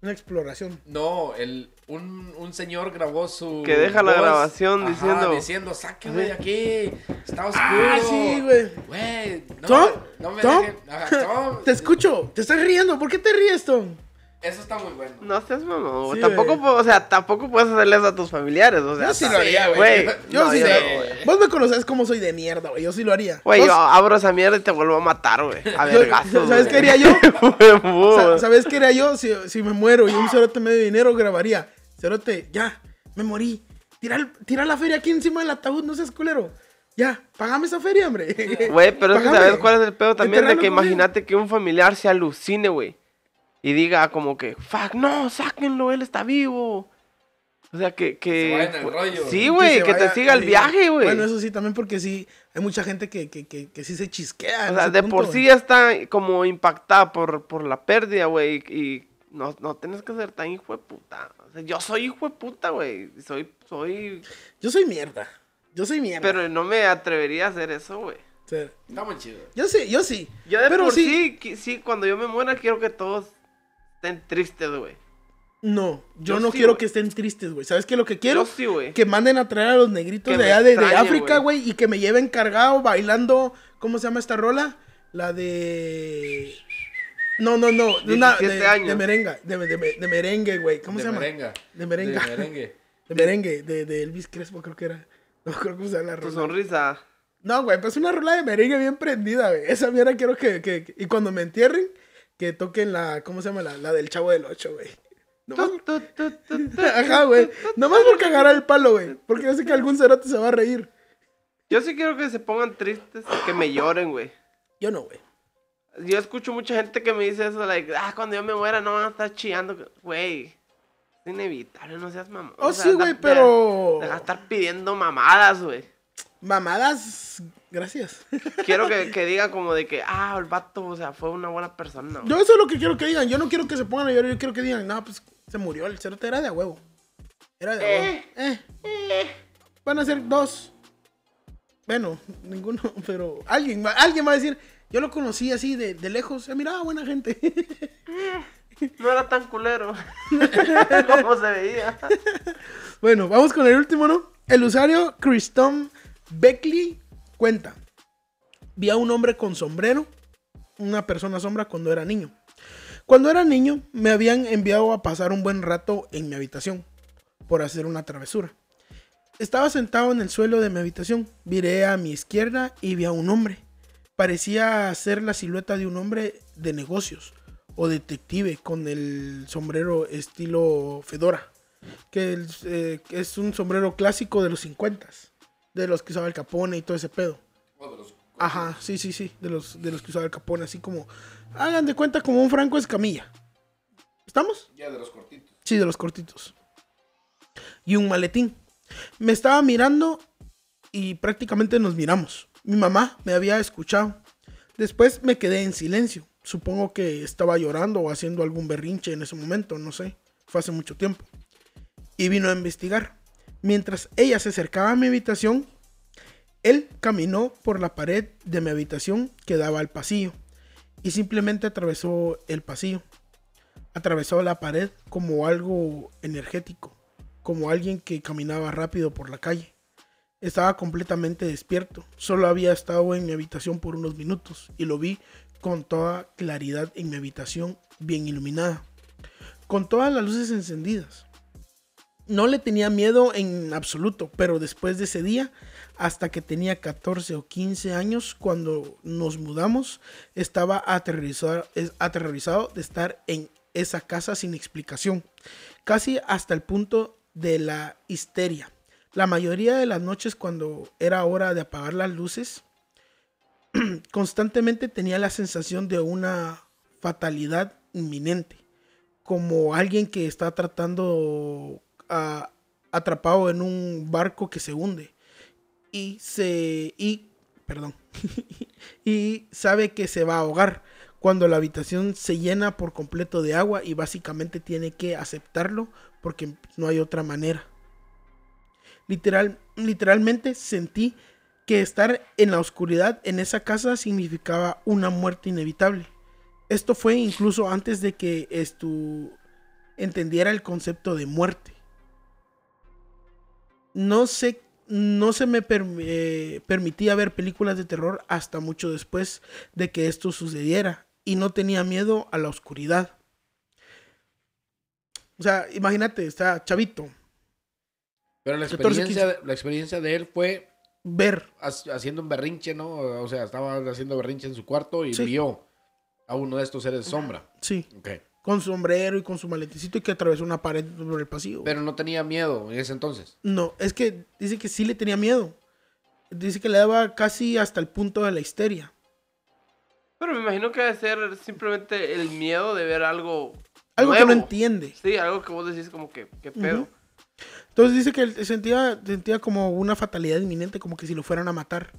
Una exploración. No, el, un, un señor grabó su. Que deja la grabación ajá, diciendo- diciendo, sáquenme de aquí. Está oscuro. Ah, sí, güey. Güey, no, ¿Tom? no me ¿Tom? dejen. Ajá, Tom. Te escucho. Te estás riendo. ¿Por qué te ríes, Tom? Eso está muy bueno. No seas mamón. Sí, tampoco, o sea, tampoco puedes hacerle eso a tus familiares, o sea. Yo sí lo haría, güey. Yo no, sí yo no, güey. Vos me conoces cómo soy de mierda, güey. Yo sí lo haría. Güey, yo abro esa mierda y te vuelvo a matar, güey. A Yo- vergazos, ¿sabes qué haría yo? ¿Sabes qué haría yo? Si, si me muero y un cerote me de dinero, grabaría. Cerote, ya, me morí. Tira, el- tira la feria aquí encima del ataúd, no seas culero. Ya, pagame esa feria, hombre. Güey, pero es que. ¿sabes cuál es el pedo también? De que imagínate que un familiar se alucine, güey. Y diga como que, fuck, no, sáquenlo, él está vivo. O sea, que... que Se vaya en el rollo. Sí, Que güey, que, te siga el sí. viaje, güey. Bueno, eso sí, también porque sí, hay mucha gente que, que, que, que sí se chisquea. O sea, de punto, por sí ya está como impactada por, por la pérdida, güey. Y no, no tienes que ser tan hijo de puta. O sea, yo soy hijo de puta, güey. Soy, soy... Yo soy mierda. Yo soy mierda. Pero no me atrevería a hacer eso, güey. Sea, Está muy chido. yo sí, yo sí. Yo de Pero por sí, sí, sí, cuando yo me muera quiero que todos estén tristes, güey. No, yo, Yo no sí, quiero que estén tristes, güey. ¿Sabes qué? Lo que quiero Yo sí, güey. que manden a traer a los negritos Que de allá de, África, güey. y que me lleven cargado bailando. ¿Cómo se llama esta rola? La de. No, no, no. De, una, 17 de, años. de merenga. De, de- de merengue, güey. ¿Cómo de se llama? Merenga. De merenga. De merengue. De merengue. De, de Elvis Crespo, creo que era. No creo se llama la Tu rola. sonrisa. No, güey, pues una rola de merengue bien prendida, güey. Esa mierda quiero que, que- que- Y cuando me entierren, que toquen la... ¿Cómo se llama? La, la del Chavo del Ocho, güey. Nomás-. Ajá, güey. Nomás por cagar el palo, güey. Porque yo sé que algún cerote se va a reír. Yo sí quiero que se pongan tristes y que me lloren, güey. Yo no, güey. Yo escucho mucha gente que me dice eso, like, ah, cuando yo me muera no van a estar chillando. Güey, es inevitable, no seas mamón. Oh, sí, güey, pero... Deja de estar pidiendo mamadas, güey. Mamadas... Gracias. Quiero que, que digan como de que, ah, el vato, o sea, fue una buena persona. Yo eso es lo que quiero que digan. Yo no quiero que se pongan a llorar. Yo quiero que digan, no, pues se murió. El cerote era de a huevo. Era de a huevo. Eh. Van a ser dos. Bueno, ninguno, pero alguien, alguien va a decir, yo lo conocí así de, de lejos. Eh, mira, buena gente. No era tan culero como se veía. bueno, vamos con el último, ¿no? El usuario Christom Beckley cuenta. Vi a un hombre con sombrero, una persona sombra cuando era niño. Cuando era niño, me habían enviado a pasar un buen rato en mi habitación por hacer una travesura. Estaba sentado en el suelo de mi habitación, viré a mi izquierda y vi a un hombre. Parecía ser la silueta de un hombre de negocios o detective con el sombrero estilo Fedora, que es, eh, un sombrero clásico de los 50 de los que usaba el Capone y todo ese pedo. Ajá, sí, sí, sí, de los, de los que usaba el Capone, así como, hagan de cuenta como un Franco Escamilla. ¿Estamos? Ya de los cortitos. Sí, de los cortitos. Y un maletín. Me estaba mirando y prácticamente nos miramos. Mi mamá me había escuchado. Después me quedé en silencio. Supongo que estaba llorando o haciendo algún berrinche en ese momento, no sé. Fue hace mucho tiempo. Y vino a investigar. Mientras ella se acercaba a mi habitación, él caminó por la pared de mi habitación que daba al pasillo. Y simplemente atravesó el pasillo atravesó la pared como algo energético, como alguien que caminaba rápido por la calle. Estaba completamente despierto, solo había estado en mi habitación por unos minutos y lo vi con toda claridad en mi habitación bien iluminada, con todas las luces encendidas. No le tenía miedo en absoluto, pero después de ese día, hasta que tenía 14 o 15 años, cuando nos mudamos, estaba aterrorizado, aterrorizado de estar en esa casa sin explicación, casi hasta el punto de la histeria. La mayoría de las noches cuando era hora de apagar las luces, constantemente tenía la sensación de una fatalidad inminente, como alguien que está tratando atrapado en un barco que se hunde y se y perdón y sabe que se va a ahogar cuando la habitación se llena por completo de agua y básicamente tiene que aceptarlo porque no hay otra manera. Literal, literalmente sentí que estar en la oscuridad en esa casa significaba una muerte inevitable. Esto fue incluso antes de que estu entendiera el concepto de muerte. No sé, no se me perm- eh, permitía ver películas de terror hasta mucho después de que esto sucediera y no tenía miedo a la oscuridad. O sea, imagínate, está chavito, Pero la 14, experiencia, la experiencia de él fue ver, ha- haciendo un berrinche, ¿no? O sea, estaba haciendo berrinche en su cuarto y Sí. vio a uno de estos seres sombra. sí, Ok. Con sombrero y con su maleticito y que atravesó una pared por el pasillo. Pero no tenía miedo en ese entonces. No, es que dice que sí le tenía miedo. Dice que le daba casi hasta el punto de la histeria. Pero me imagino que debe ser simplemente el miedo de ver algo. Algo que no entiende. Sí, algo que vos decís como que, ¿qué pedo? Entonces dice que sentía, sentía como una fatalidad inminente, como que si lo fueran a matar.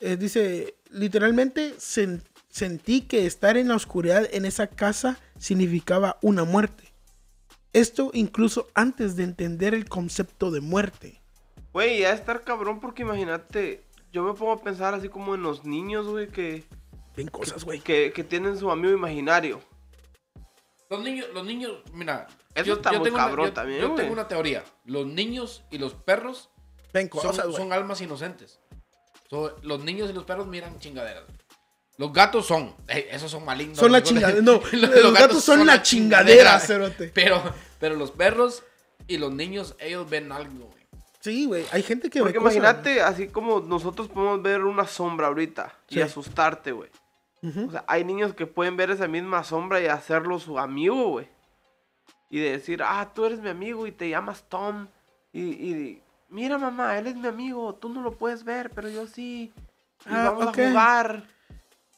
Eh, dice, literalmente sen- sentí que estar en la oscuridad en esa casa significaba una muerte. Esto incluso antes de entender el concepto de muerte. Güey, ya estar cabrón porque imagínate, yo me pongo a pensar así como en los niños, güey, que, Ven cosas, güey. que, que tienen su amigo imaginario. Los niños, los niños, mira. Eso está muy tengo una- cabrón yo- también, Yo tengo una teoría. Los niños y los perros Ven son, cosas, güey. son almas inocentes. So, los niños y los perros miran chingaderas. Los gatos son, eh, esos son malignos. Son la chingadera. No, los, los, gatos son, la chingadera, cerote. Pero, pero los perros y los niños, ellos ven algo, güey. Sí, güey. Hay gente que ve Porque cosas, imagínate, así como nosotros podemos ver una sombra ahorita Sí. y asustarte, güey. O sea, hay niños que pueden ver esa misma sombra y hacerlo su amigo, güey. Y de decir, ah, tú eres mi amigo y te llamas Tom. Y, y mira, mamá, él es mi amigo. Tú no lo puedes ver, pero yo sí. Y Ah, vamos a jugar.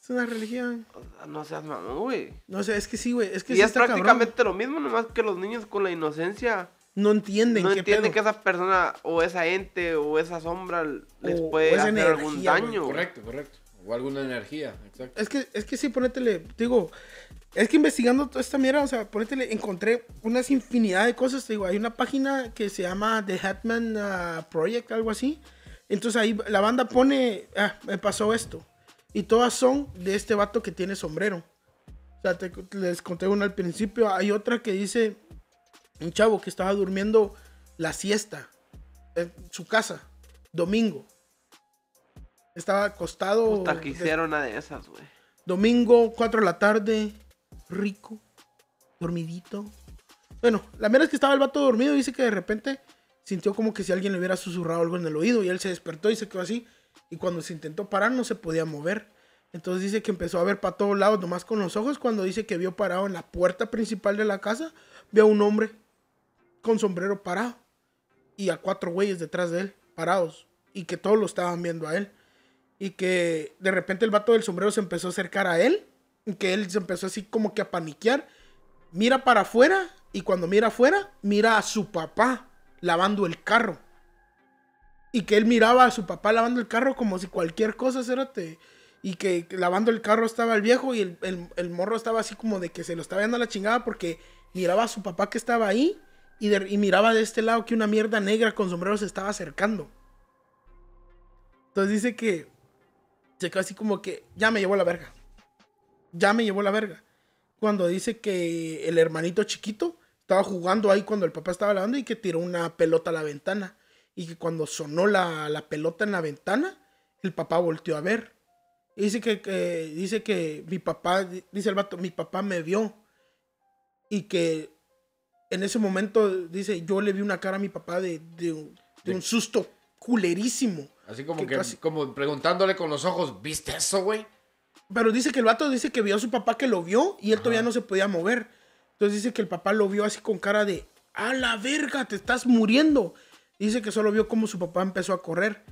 Es una religión. O sea, no seas mamón, güey. No sé, es que sí, güey. Es que Y sí es está cabrón. prácticamente lo mismo, nomás que los niños con la inocencia No entienden no qué entienden que esa persona o esa ente o esa sombra les O- puede o hacer algún energía, daño. Correcto, correcto. O alguna energía, exacto. Es que, es que sí, ponétele, digo, es que investigando toda esta mierda, o sea, ponétele, encontré unas infinidad de cosas, te digo, hay una página que se llama The Hatman uh, Project, algo así. Entonces ahí la banda pone, ah, me pasó esto. Y todas son de este vato que tiene sombrero. O sea, te- les conté una al principio, hay otra que dice, un chavo que estaba durmiendo la siesta en su casa, domingo. Estaba acostado. Puta, des- quisiera una de esas, güey. Domingo, 4 de la tarde, rico, dormidito. Bueno, la mera es que estaba el vato dormido. Dice que de repente sintió como que si alguien le hubiera susurrado algo en el oído. Y él se despertó y se quedó así. Y cuando se intentó parar, no se podía mover. Entonces dice que empezó a ver para todos lados, nomás con los ojos. Cuando dice que vio parado en la puerta principal de la casa, vio a un hombre con sombrero parado. Y a cuatro güeyes detrás de él, parados. Y que todos lo estaban viendo a él y que de repente el vato del sombrero se empezó a acercar a él, y que él se empezó así como que a paniquear, mira para afuera y cuando mira afuera, mira a su papá lavando el carro. Y que él miraba a su papá lavando el carro como si cualquier cosa, cérate. Y que, lavando el carro estaba el viejo y el, el- el morro estaba así como de que se lo estaba dando a la chingada porque miraba a su papá que estaba ahí y, y miraba de este lado que una mierda negra con sombrero se estaba acercando. Entonces dice que se quedó así como que ya me llevó la verga. Ya me llevó la verga. Cuando dice que el hermanito chiquito estaba jugando ahí cuando el papá estaba lavando y que tiró una pelota a la ventana. Y que cuando sonó la, la pelota en la ventana, el papá volteó a ver. Y dice que, que- dice que mi papá, dice el vato, mi papá me vio. Y que en ese momento, dice, yo le vi una cara a mi papá de, de un- de un susto culerísimo. Así como Que que, casi- como preguntándole con los ojos, ¿viste eso, güey? Pero dice que el vato dice que vio a su papá que lo vio y él todavía no se podía mover. Entonces dice que el papá lo vio así con cara de, a la verga, te estás muriendo. Dice que solo vio cómo su papá empezó a correr.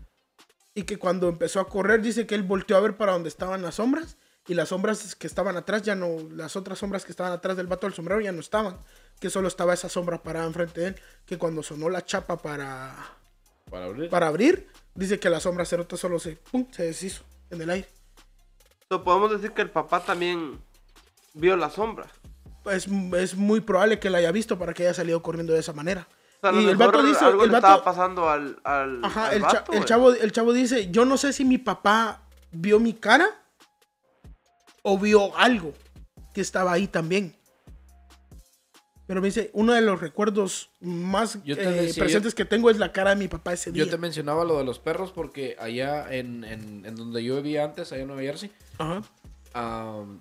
Y que cuando empezó a correr, dice que él volteó a ver para donde estaban las sombras. Y las sombras que estaban atrás ya no, las otras sombras que estaban atrás del vato del sombrero ya no estaban. Que solo estaba esa sombra parada enfrente de él. Que cuando sonó la chapa para, Para abrir. para abrir, dice que la sombra cerota solo se, pum, se deshizo en el aire. So, podemos decir que el papá también vio la sombra. es, es muy probable que la haya visto para que haya salido corriendo de esa manera. Sea, y el vato dice, algo el le estaba pasando al, al, ajá, al el, cha- chavo, el chavo dice, yo no sé si mi papá vio mi cara o vio algo que estaba ahí también. Pero me dice, uno de los recuerdos más Yo te eh, decía, presentes que tengo es la cara de mi papá ese día. Yo te mencionaba lo de los perros porque allá en, en- en donde yo vivía antes, allá en Nueva Jersey, Ajá.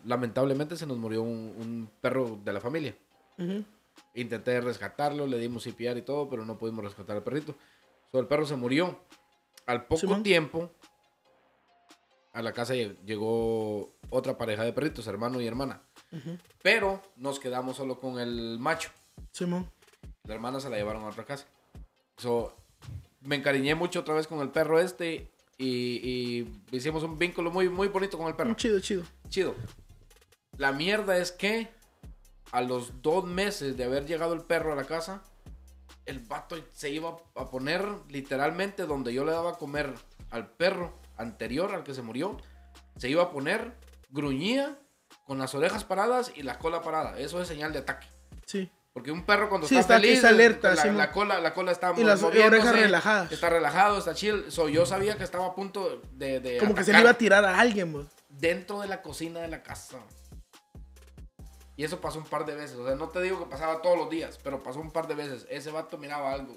lamentablemente se nos murió un, un perro de la familia. ujú. Intenté rescatarlo, le dimos CPR y todo, pero no pudimos rescatar al perrito. So, el perro se murió. Al poco Simón. tiempo, a la casa lle- llegó otra pareja de perritos, hermano y hermana. Pero nos quedamos solo con el macho. Simón. La hermana se la llevaron a otra casa. So, me encariñé mucho otra vez con el perro este y, y hicimos un vínculo muy, muy bonito con el perro. Chido, chido. Chido. La mierda es que a los dos meses de haber llegado el perro a la casa, el vato se iba a poner literalmente donde yo le daba a comer al perro anterior al que se murió. Se iba a poner, gruñía, con las orejas paradas y la cola parada. Eso es señal de ataque. Sí. Porque un perro cuando Sí, está, está- feliz, está alerta, la, sí, la cola, la cola está Y las orejas relajadas. Está relajado, está chill. So, yo sabía que estaba a punto de, de Como que se atacar le iba a tirar a alguien, pues. dentro de la cocina de la casa. Y eso pasó un par de veces. O sea, no te digo que pasaba todos los días, pero pasó un par de veces. Ese vato miraba algo.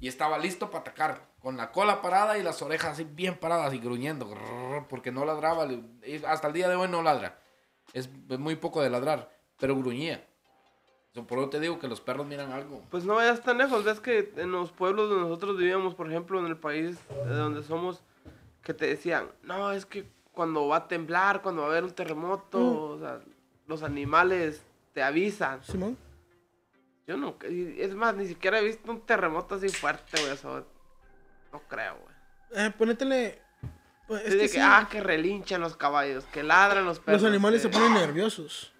Y estaba listo para atacar. Con la cola parada y las orejas así bien paradas y gruñendo. Porque no ladraba. Y Hasta el día de hoy no ladra. Es es muy poco de ladrar. Pero gruñía. Por eso te digo que los perros miran algo. Pues no vayas tan lejos, ves que en los pueblos donde nosotros vivíamos, por ejemplo, en el país de donde somos, que te decían, no, es que cuando va a temblar, cuando va a haber un terremoto, o sea, los animales te avisan. Simón. Yo no, y es más, ni siquiera he visto un terremoto así fuerte, güey, eso no creo, güey. Eh, ponétele. pues, Es que que, sí, ah, que relinchan los caballos, que ladran los perros. los animales se que- ponen nerviosos.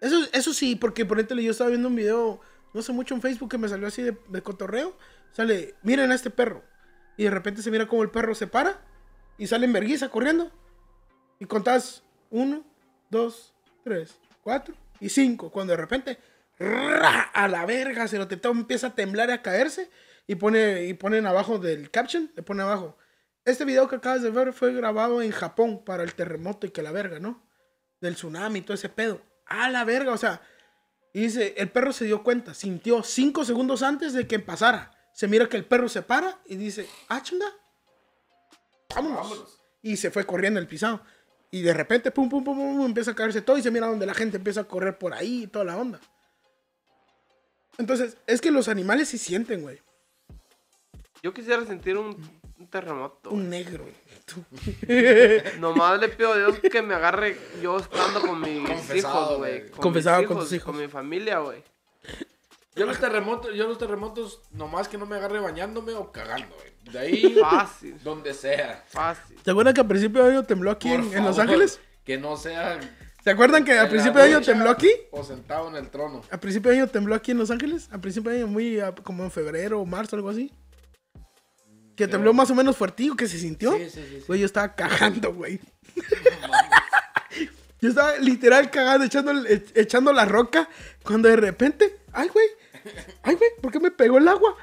Eso, eso sí, porque ponétele, yo estaba viendo un video, no sé mucho en Facebook, que me salió así de, de cotorreo. Sale, miren a este perro. Y de repente se mira como el perro se para y sale en vergüenza corriendo. Y contás uno, dos, tres, cuatro y cinco. Cuando de repente, ¡ra! a la verga, se lo te empieza a temblar y a caerse. Y, pone, y ponen abajo del caption, le pone abajo. Este video que acabas de ver fue grabado en Japón para el terremoto y que la verga, ¿no? Del tsunami y todo ese pedo. A la verga, o sea. Y dice, el perro se dio cuenta, sintió cinco segundos antes de que pasara. Se mira que el perro se para y dice, ah, chinga. Vámonos. Y se fue corriendo el pisado. Y de repente, pum, pum, pum, pum, empieza a caerse todo y se mira donde la gente empieza a correr por ahí y toda la onda. Entonces, es que los animales sí sienten, güey. Yo quisiera sentir un, un terremoto. güey. Un negro. Tú. Nomás le pido a Dios que me agarre yo estando con mis Confesado, hijos, güey. güey. Con Confesado mis con tus hijos. Con mi familia, güey. Yo los terremotos, yo los terremotos, nomás que no me agarre bañándome o cagando, güey. De ahí, Fácil, donde sea. fácil. ¿Se acuerdan que al principio de año tembló aquí Por en, en Los Ángeles? Que no sea. ¿Se acuerdan que al principio de año tembló aquí? O sentado en el trono. ¿A principio de año tembló aquí en Los Ángeles? ¿A principio de año muy ah, como en febrero o marzo, algo así? Que tembló más o menos fuertillo, que se sintió. Sí, sí, sí, sí. Güey, yo estaba cagando, güey. yo estaba literal cagando, echando, e- echando la roca, cuando de repente, ay, güey, ay, güey, ¿por qué me pegó el agua?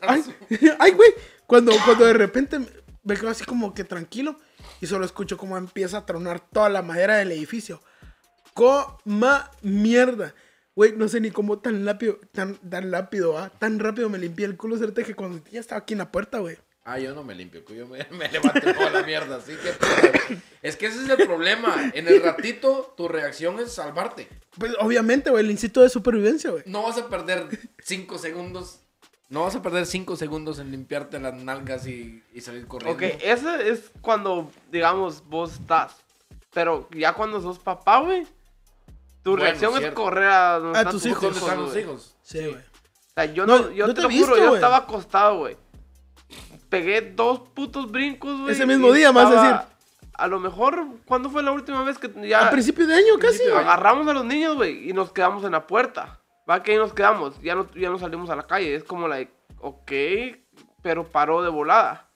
Ay, ay, güey, cuando, cuando de repente me- quedo así como que tranquilo y solo escucho cómo empieza a tronar toda la madera del edificio. Coma mierda. Güey, no sé ni cómo tan rápido, tan, tan rápido, ¿ah? Tan rápido me limpié el culo, certé que cuando ya estaba aquí en la puerta, güey. Ah, yo no me limpio, yo me, me levanto toda la mierda, así que... pues, Es que ese es el problema. En el ratito, tu reacción es salvarte. Pues obviamente, güey, el instinto de supervivencia, güey. No vas a perder cinco segundos. No vas a perder cinco segundos en limpiarte las nalgas y, y salir corriendo. Ok, ese es cuando, digamos, vos estás. Pero ya cuando sos papá, güey, tu Bueno, reacción es correr a donde A están tus tus hijos. ¿Dónde están los güey. hijos? Sí, güey. O sea, yo No, no, yo te, te lo he juro, yo estaba acostado, güey. Pegué dos putos brincos, güey. Ese mismo día, estaba- decir. A lo mejor, ¿cuándo fue la última vez que ya A principio de año casi, güey. agarramos a los niños, güey, y nos quedamos en la puerta? Va que ahí nos quedamos, ya no, ya no salimos a la calle. Es como, like, ok, pero paró de volada.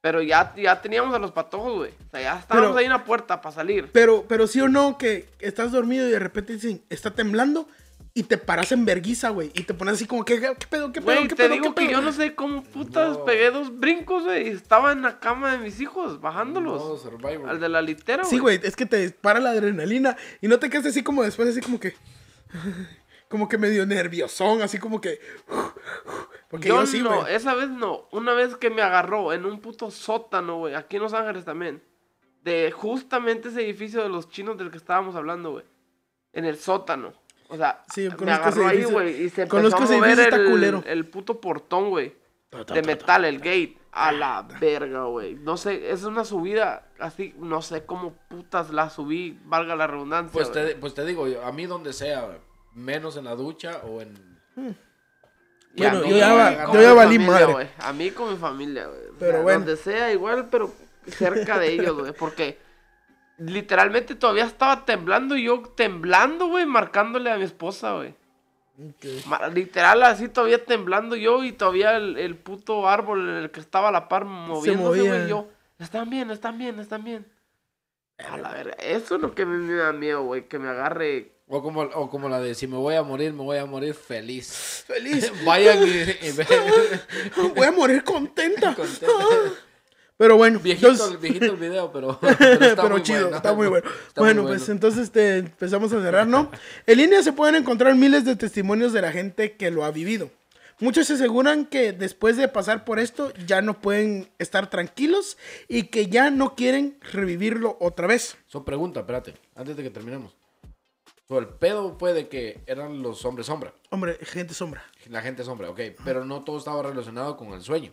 Pero ya, ya teníamos a los patojos, güey. O sea, ya estábamos Pero- ahí en la puerta para salir. Pero, pero sí o no, que estás dormido y de repente dicen, está temblando y te paras en verguiza, güey. Y te pones así como, ¿qué, qué pedo, qué pedo, Güey, qué te pedo, digo qué que pedo? yo no sé cómo putas No. pegué dos brincos, güey. y Estaba en la cama de mis hijos, bajándolos. Survivor. Al de la litera, Sí, güey, es que te dispara la adrenalina y no te quedas así como después, así como que. Como que medio nerviosón, así como que. Porque yo, Yo sí, no, güey. esa vez no. Una vez que me agarró en un puto sótano, güey. Aquí en Los Ángeles también. De justamente ese edificio de los chinos del que estábamos hablando, güey. En el sótano. O sea, Sí, me conozco agarró ahí, güey. Y se empezó Conozco a mover el, culero. el puto portón, güey. De ta, metal, el gate. A la verga, güey. No sé, es una subida así. No sé cómo putas la subí, valga la redundancia. Pues te, pues te digo, a mí donde sea, menos en la ducha o en... A Bueno, mí yo ya va- yo ya mi valí familia, madre. A mí con mi familia, güey. O Pero sea, bueno. Donde sea, igual, pero cerca de ellos, güey. Porque literalmente todavía estaba temblando y yo temblando, güey, marcándole a mi esposa, güey. Ok. Ma- Literal, así todavía temblando yo y todavía el, el puto árbol en el que estaba a la par moviéndose, güey. Yo, están bien, están bien, están bien. A la verga. Eso es lo que mí me da miedo, güey. Que me agarre. O como, o como la de si me voy a morir, me voy a morir feliz. Feliz. Vayan y, y Voy a morir contenta. Contenta. Pero bueno, Viejito, entonces- viejito el video, pero, pero está pero muy chido, bueno. está muy bueno. Está muy bueno, pues entonces este, empezamos a cerrar, ¿no? En línea se pueden encontrar miles de testimonios de la gente que lo ha vivido. Muchos aseguran que después de pasar por esto ya no pueden estar tranquilos y que ya no quieren revivirlo otra vez. So, pregunta, espérate, antes de que terminemos. So, el pedo fue de que eran los hombres sombra. Hombre, gente sombra. La gente sombra, ok. Pero no todo estaba relacionado con el sueño.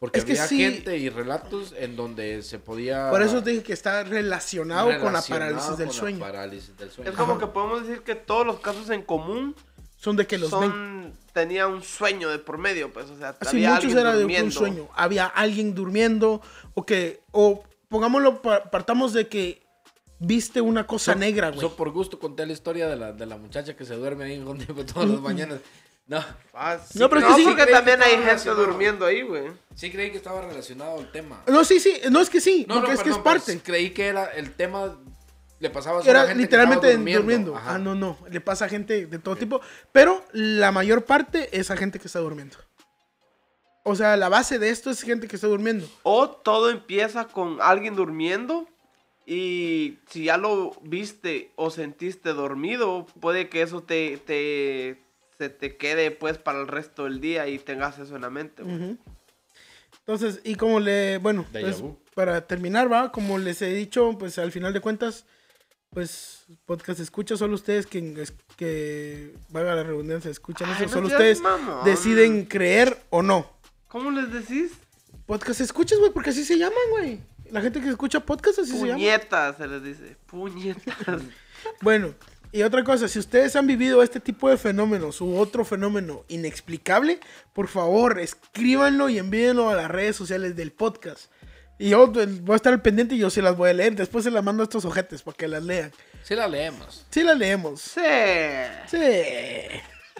Porque Es que había sí. gente y relatos en donde se podía. Por eso dije que está relacionado, con la relacionado parálisis del con la sueño. parálisis del sueño. Es como que podemos decir que todos los casos en común Son de que los ven. son tenía un sueño de por medio, pues, o sea, Así había muchos era de durmiendo. un sueño. Había alguien durmiendo o que, o pongámoslo, pa- partamos de que viste una cosa So- negra, güey. so, por gusto conté la historia de la, de la muchacha que se duerme ahí contigo todas las mañanas. No, Ah, sí, No, pero es que no, sí. porque Creí que también hay gente durmiendo ahí, güey. sí creí que estaba relacionado al tema. No, sí, sí, no es que sí, No, porque no, es que es pero parte. creí que era el tema le pasaba a Era gente literalmente durmiendo. Ajá. Ah, no, no. Le pasa a gente de todo tipo. Pero la mayor parte es a gente que está durmiendo. O sea, la base de esto es gente que está durmiendo. O todo empieza con alguien durmiendo y si ya lo viste o sentiste dormido, puede que eso te, te se te quede pues para el resto del día y tengas eso en la mente. güey. Ujú. Entonces, y como le, bueno, pues, para terminar, va, como les he dicho, pues al final de cuentas, pues podcast escucha, solo ustedes que, que valga la redundancia, escuchan Ay, eso, no solo ustedes mamón. deciden creer o no. ¿Cómo les decís? Podcast escuchas, güey, porque así se llaman, güey. La gente que escucha podcast así se llama. Puñetas se les dice. Puñetas. Bueno, y otra cosa, si ustedes han vivido este tipo de fenómenos u otro fenómeno inexplicable, por favor, escríbanlo y envíenlo a las redes sociales del podcast. Y yo pues, voy a estar al pendiente y yo sí las voy a leer. Después se las mando a estos ojetes para que las lean. Sí la leemos. Sí las leemos. sí. Sí.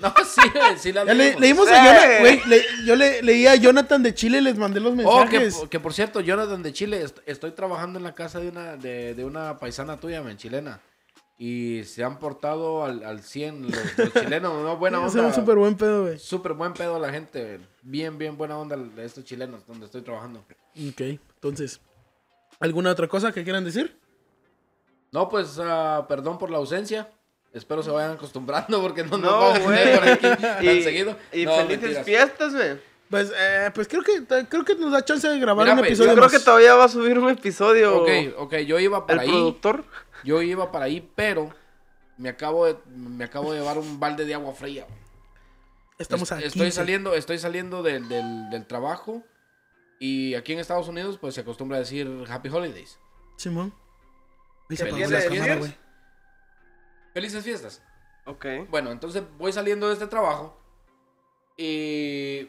No, sí, sí la Ya le- leemos. leímos Sí. a Jonathan, güey, le- yo le, leí a Jonathan de Chile y les mandé los Oh, que, mensajes. que por cierto, Jonathan de Chile, est- estoy trabajando en la casa de una, de, de una paisana tuya, men, chilena. Y se han portado al, al 100 los, los chilenos, ¿no? Buena onda. un súper buen pedo, güey. Súper buen pedo la gente. Bien, bien buena onda de estos chilenos donde estoy trabajando. Ok, entonces, ¿alguna otra cosa que quieran decir? No, pues, ah, perdón por la ausencia. Espero se vayan acostumbrando porque no nos No, van a tener por aquí tan Y, seguido. y No, felices mentiras. fiestas, güey. Pues, eh, pues creo que creo que nos da chance de grabar Mira, un episodio Yo creo más. que todavía va a subir un episodio Ok, ok, yo iba el para ahí. productor. Yo iba para ahí, pero me acabo de, me acabo de llevar un balde de agua fría. Estamos Est- aquí. Estoy saliendo, estoy saliendo del, del, del trabajo y aquí en Estados Unidos pues se acostumbra a decir Happy Holidays. Simón. Güey. Felices fiestas. Ok. Bueno, entonces voy saliendo de este trabajo y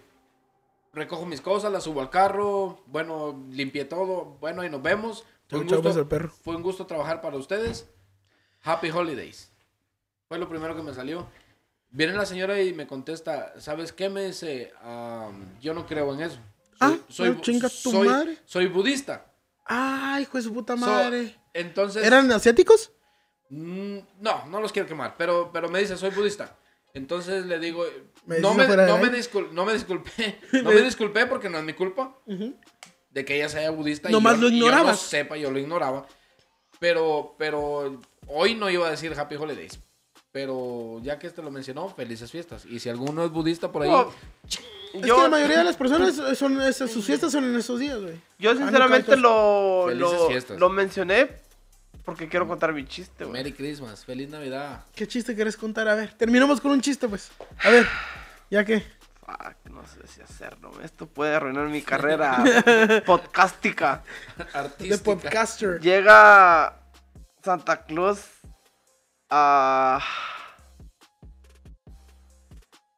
recojo mis cosas, las subo al carro, bueno, limpié todo, bueno, y nos vemos. Fue un, gusto, al perro. fue un gusto trabajar para ustedes. Happy Holidays. Fue lo primero que me salió. Viene la señora y me contesta, ¿sabes qué? Me dice, "Am, yo no creo en eso. Ah, no, chinga tu soy- madre. soy budista. Ay, hijo de su puta So, madre. entonces... ¿Eran asiáticos? Mm, No, no los quiero quemar, pero, pero me dice, soy budista. Entonces le digo, Me no, me, no, me discul- no me disculpé, no me disculpé porque no es mi culpa de que ella sea budista. Nomás y yo, lo y yo no sepa, yo lo ignoraba. Pero, pero hoy no iba a decir Happy Holidays. Pero ya que este lo mencionó, felices fiestas. Y si alguno es budista por ahí, Oh, Es yo, que la mayoría de las personas son esas, sus fiestas son en esos días, güey. yo Ah, no, sinceramente lo, lo, mencioné porque quiero contar mi chiste, güey. Merry Christmas, feliz Navidad. ¿Qué chiste querés contar? A ver, terminamos con un chiste, pues. A ver, ya que. Fuck, sé si hacerlo. Esto puede arruinar mi carrera podcástica. De Artística. podcaster. Llega Santa Claus a...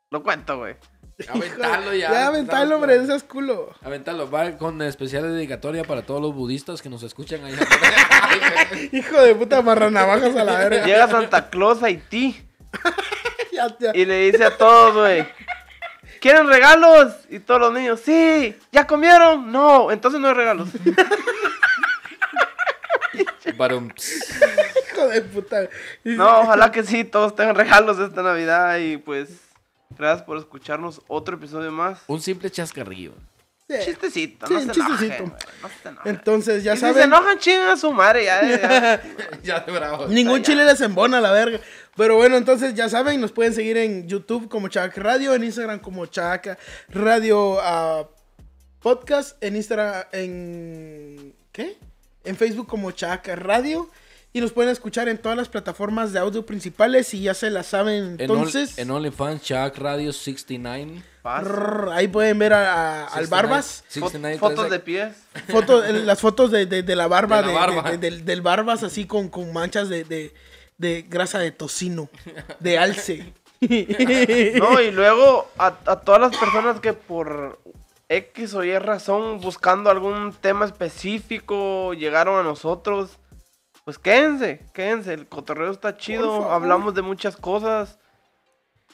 Lo cuento, güey. Aventalo ya. Ya, aventalo, hombre, no seas culo. Aventalo, va con especial dedicatoria para todos los budistas que nos escuchan allá. Hijo de puta marranavajas a la verga. Llega Santa Claus a Haití Ya, ya. y le dice a todos, güey. ¿Quieren regalos? Y todos los niños, sí. ¿Ya comieron? No, entonces no hay regalos. Barum. Hijo de puta. No, ojalá que sí, todos tengan regalos esta Navidad y pues gracias por escucharnos otro episodio más. Un simple chascarrillo. Sí. Chistecito, Sí, no se chistecito. no se. Entonces, ya y si se saben. enojan, chingan a su madre, ya, ya. ya de bravo. Ningún chile les embona la verga. Pero bueno, entonces ya saben, nos pueden seguir en YouTube como Chaca Radio, en Instagram como Chaca Radio ah, Podcast, en Instagram, en. ¿Qué? En Facebook como Chaca Radio. Y nos pueden escuchar en todas las plataformas de audio principales y ya se la saben. En, Entonces, en OnlyFans, Chuck Radio 69. Rrr, ahí pueden ver a- a- al Barbas. 69, Fotos de 39, pies. Foto- las fotos de, de- de la barba, De de la barba. de- del, del Barbas, así con, con manchas de, de- de grasa de tocino, de alce. No, y luego a, a todas las personas que por X o Y razón, buscando algún tema específico, llegaron a nosotros, pues quédense, quédense. El cotorreo está chido, hablamos de muchas cosas.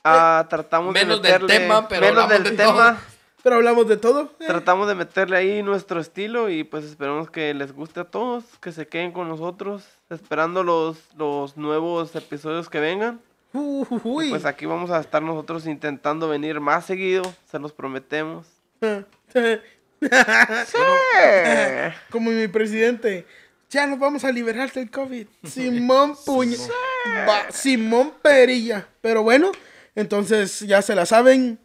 Ah, tratamos Menos de del meterle, tema, pero menos hablamos del de tema. Pero hablamos de todo. eh. Tratamos de meterle ahí nuestro estilo y pues esperemos que les guste a todos, que se queden con nosotros, esperando los, los nuevos episodios que vengan. Uy. Pues aquí vamos a estar nosotros intentando venir más seguido, se los prometemos. Como mi presidente. Ya nos vamos a liberar del COVID. Simón Puña. Simón Perilla. Pero bueno, entonces ya se la saben.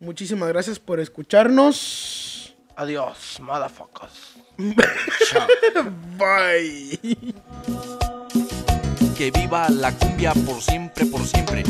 Muchísimas gracias por escucharnos. Adiós, motherfuckers. Bye. Que viva la cumbia por siempre, por siempre.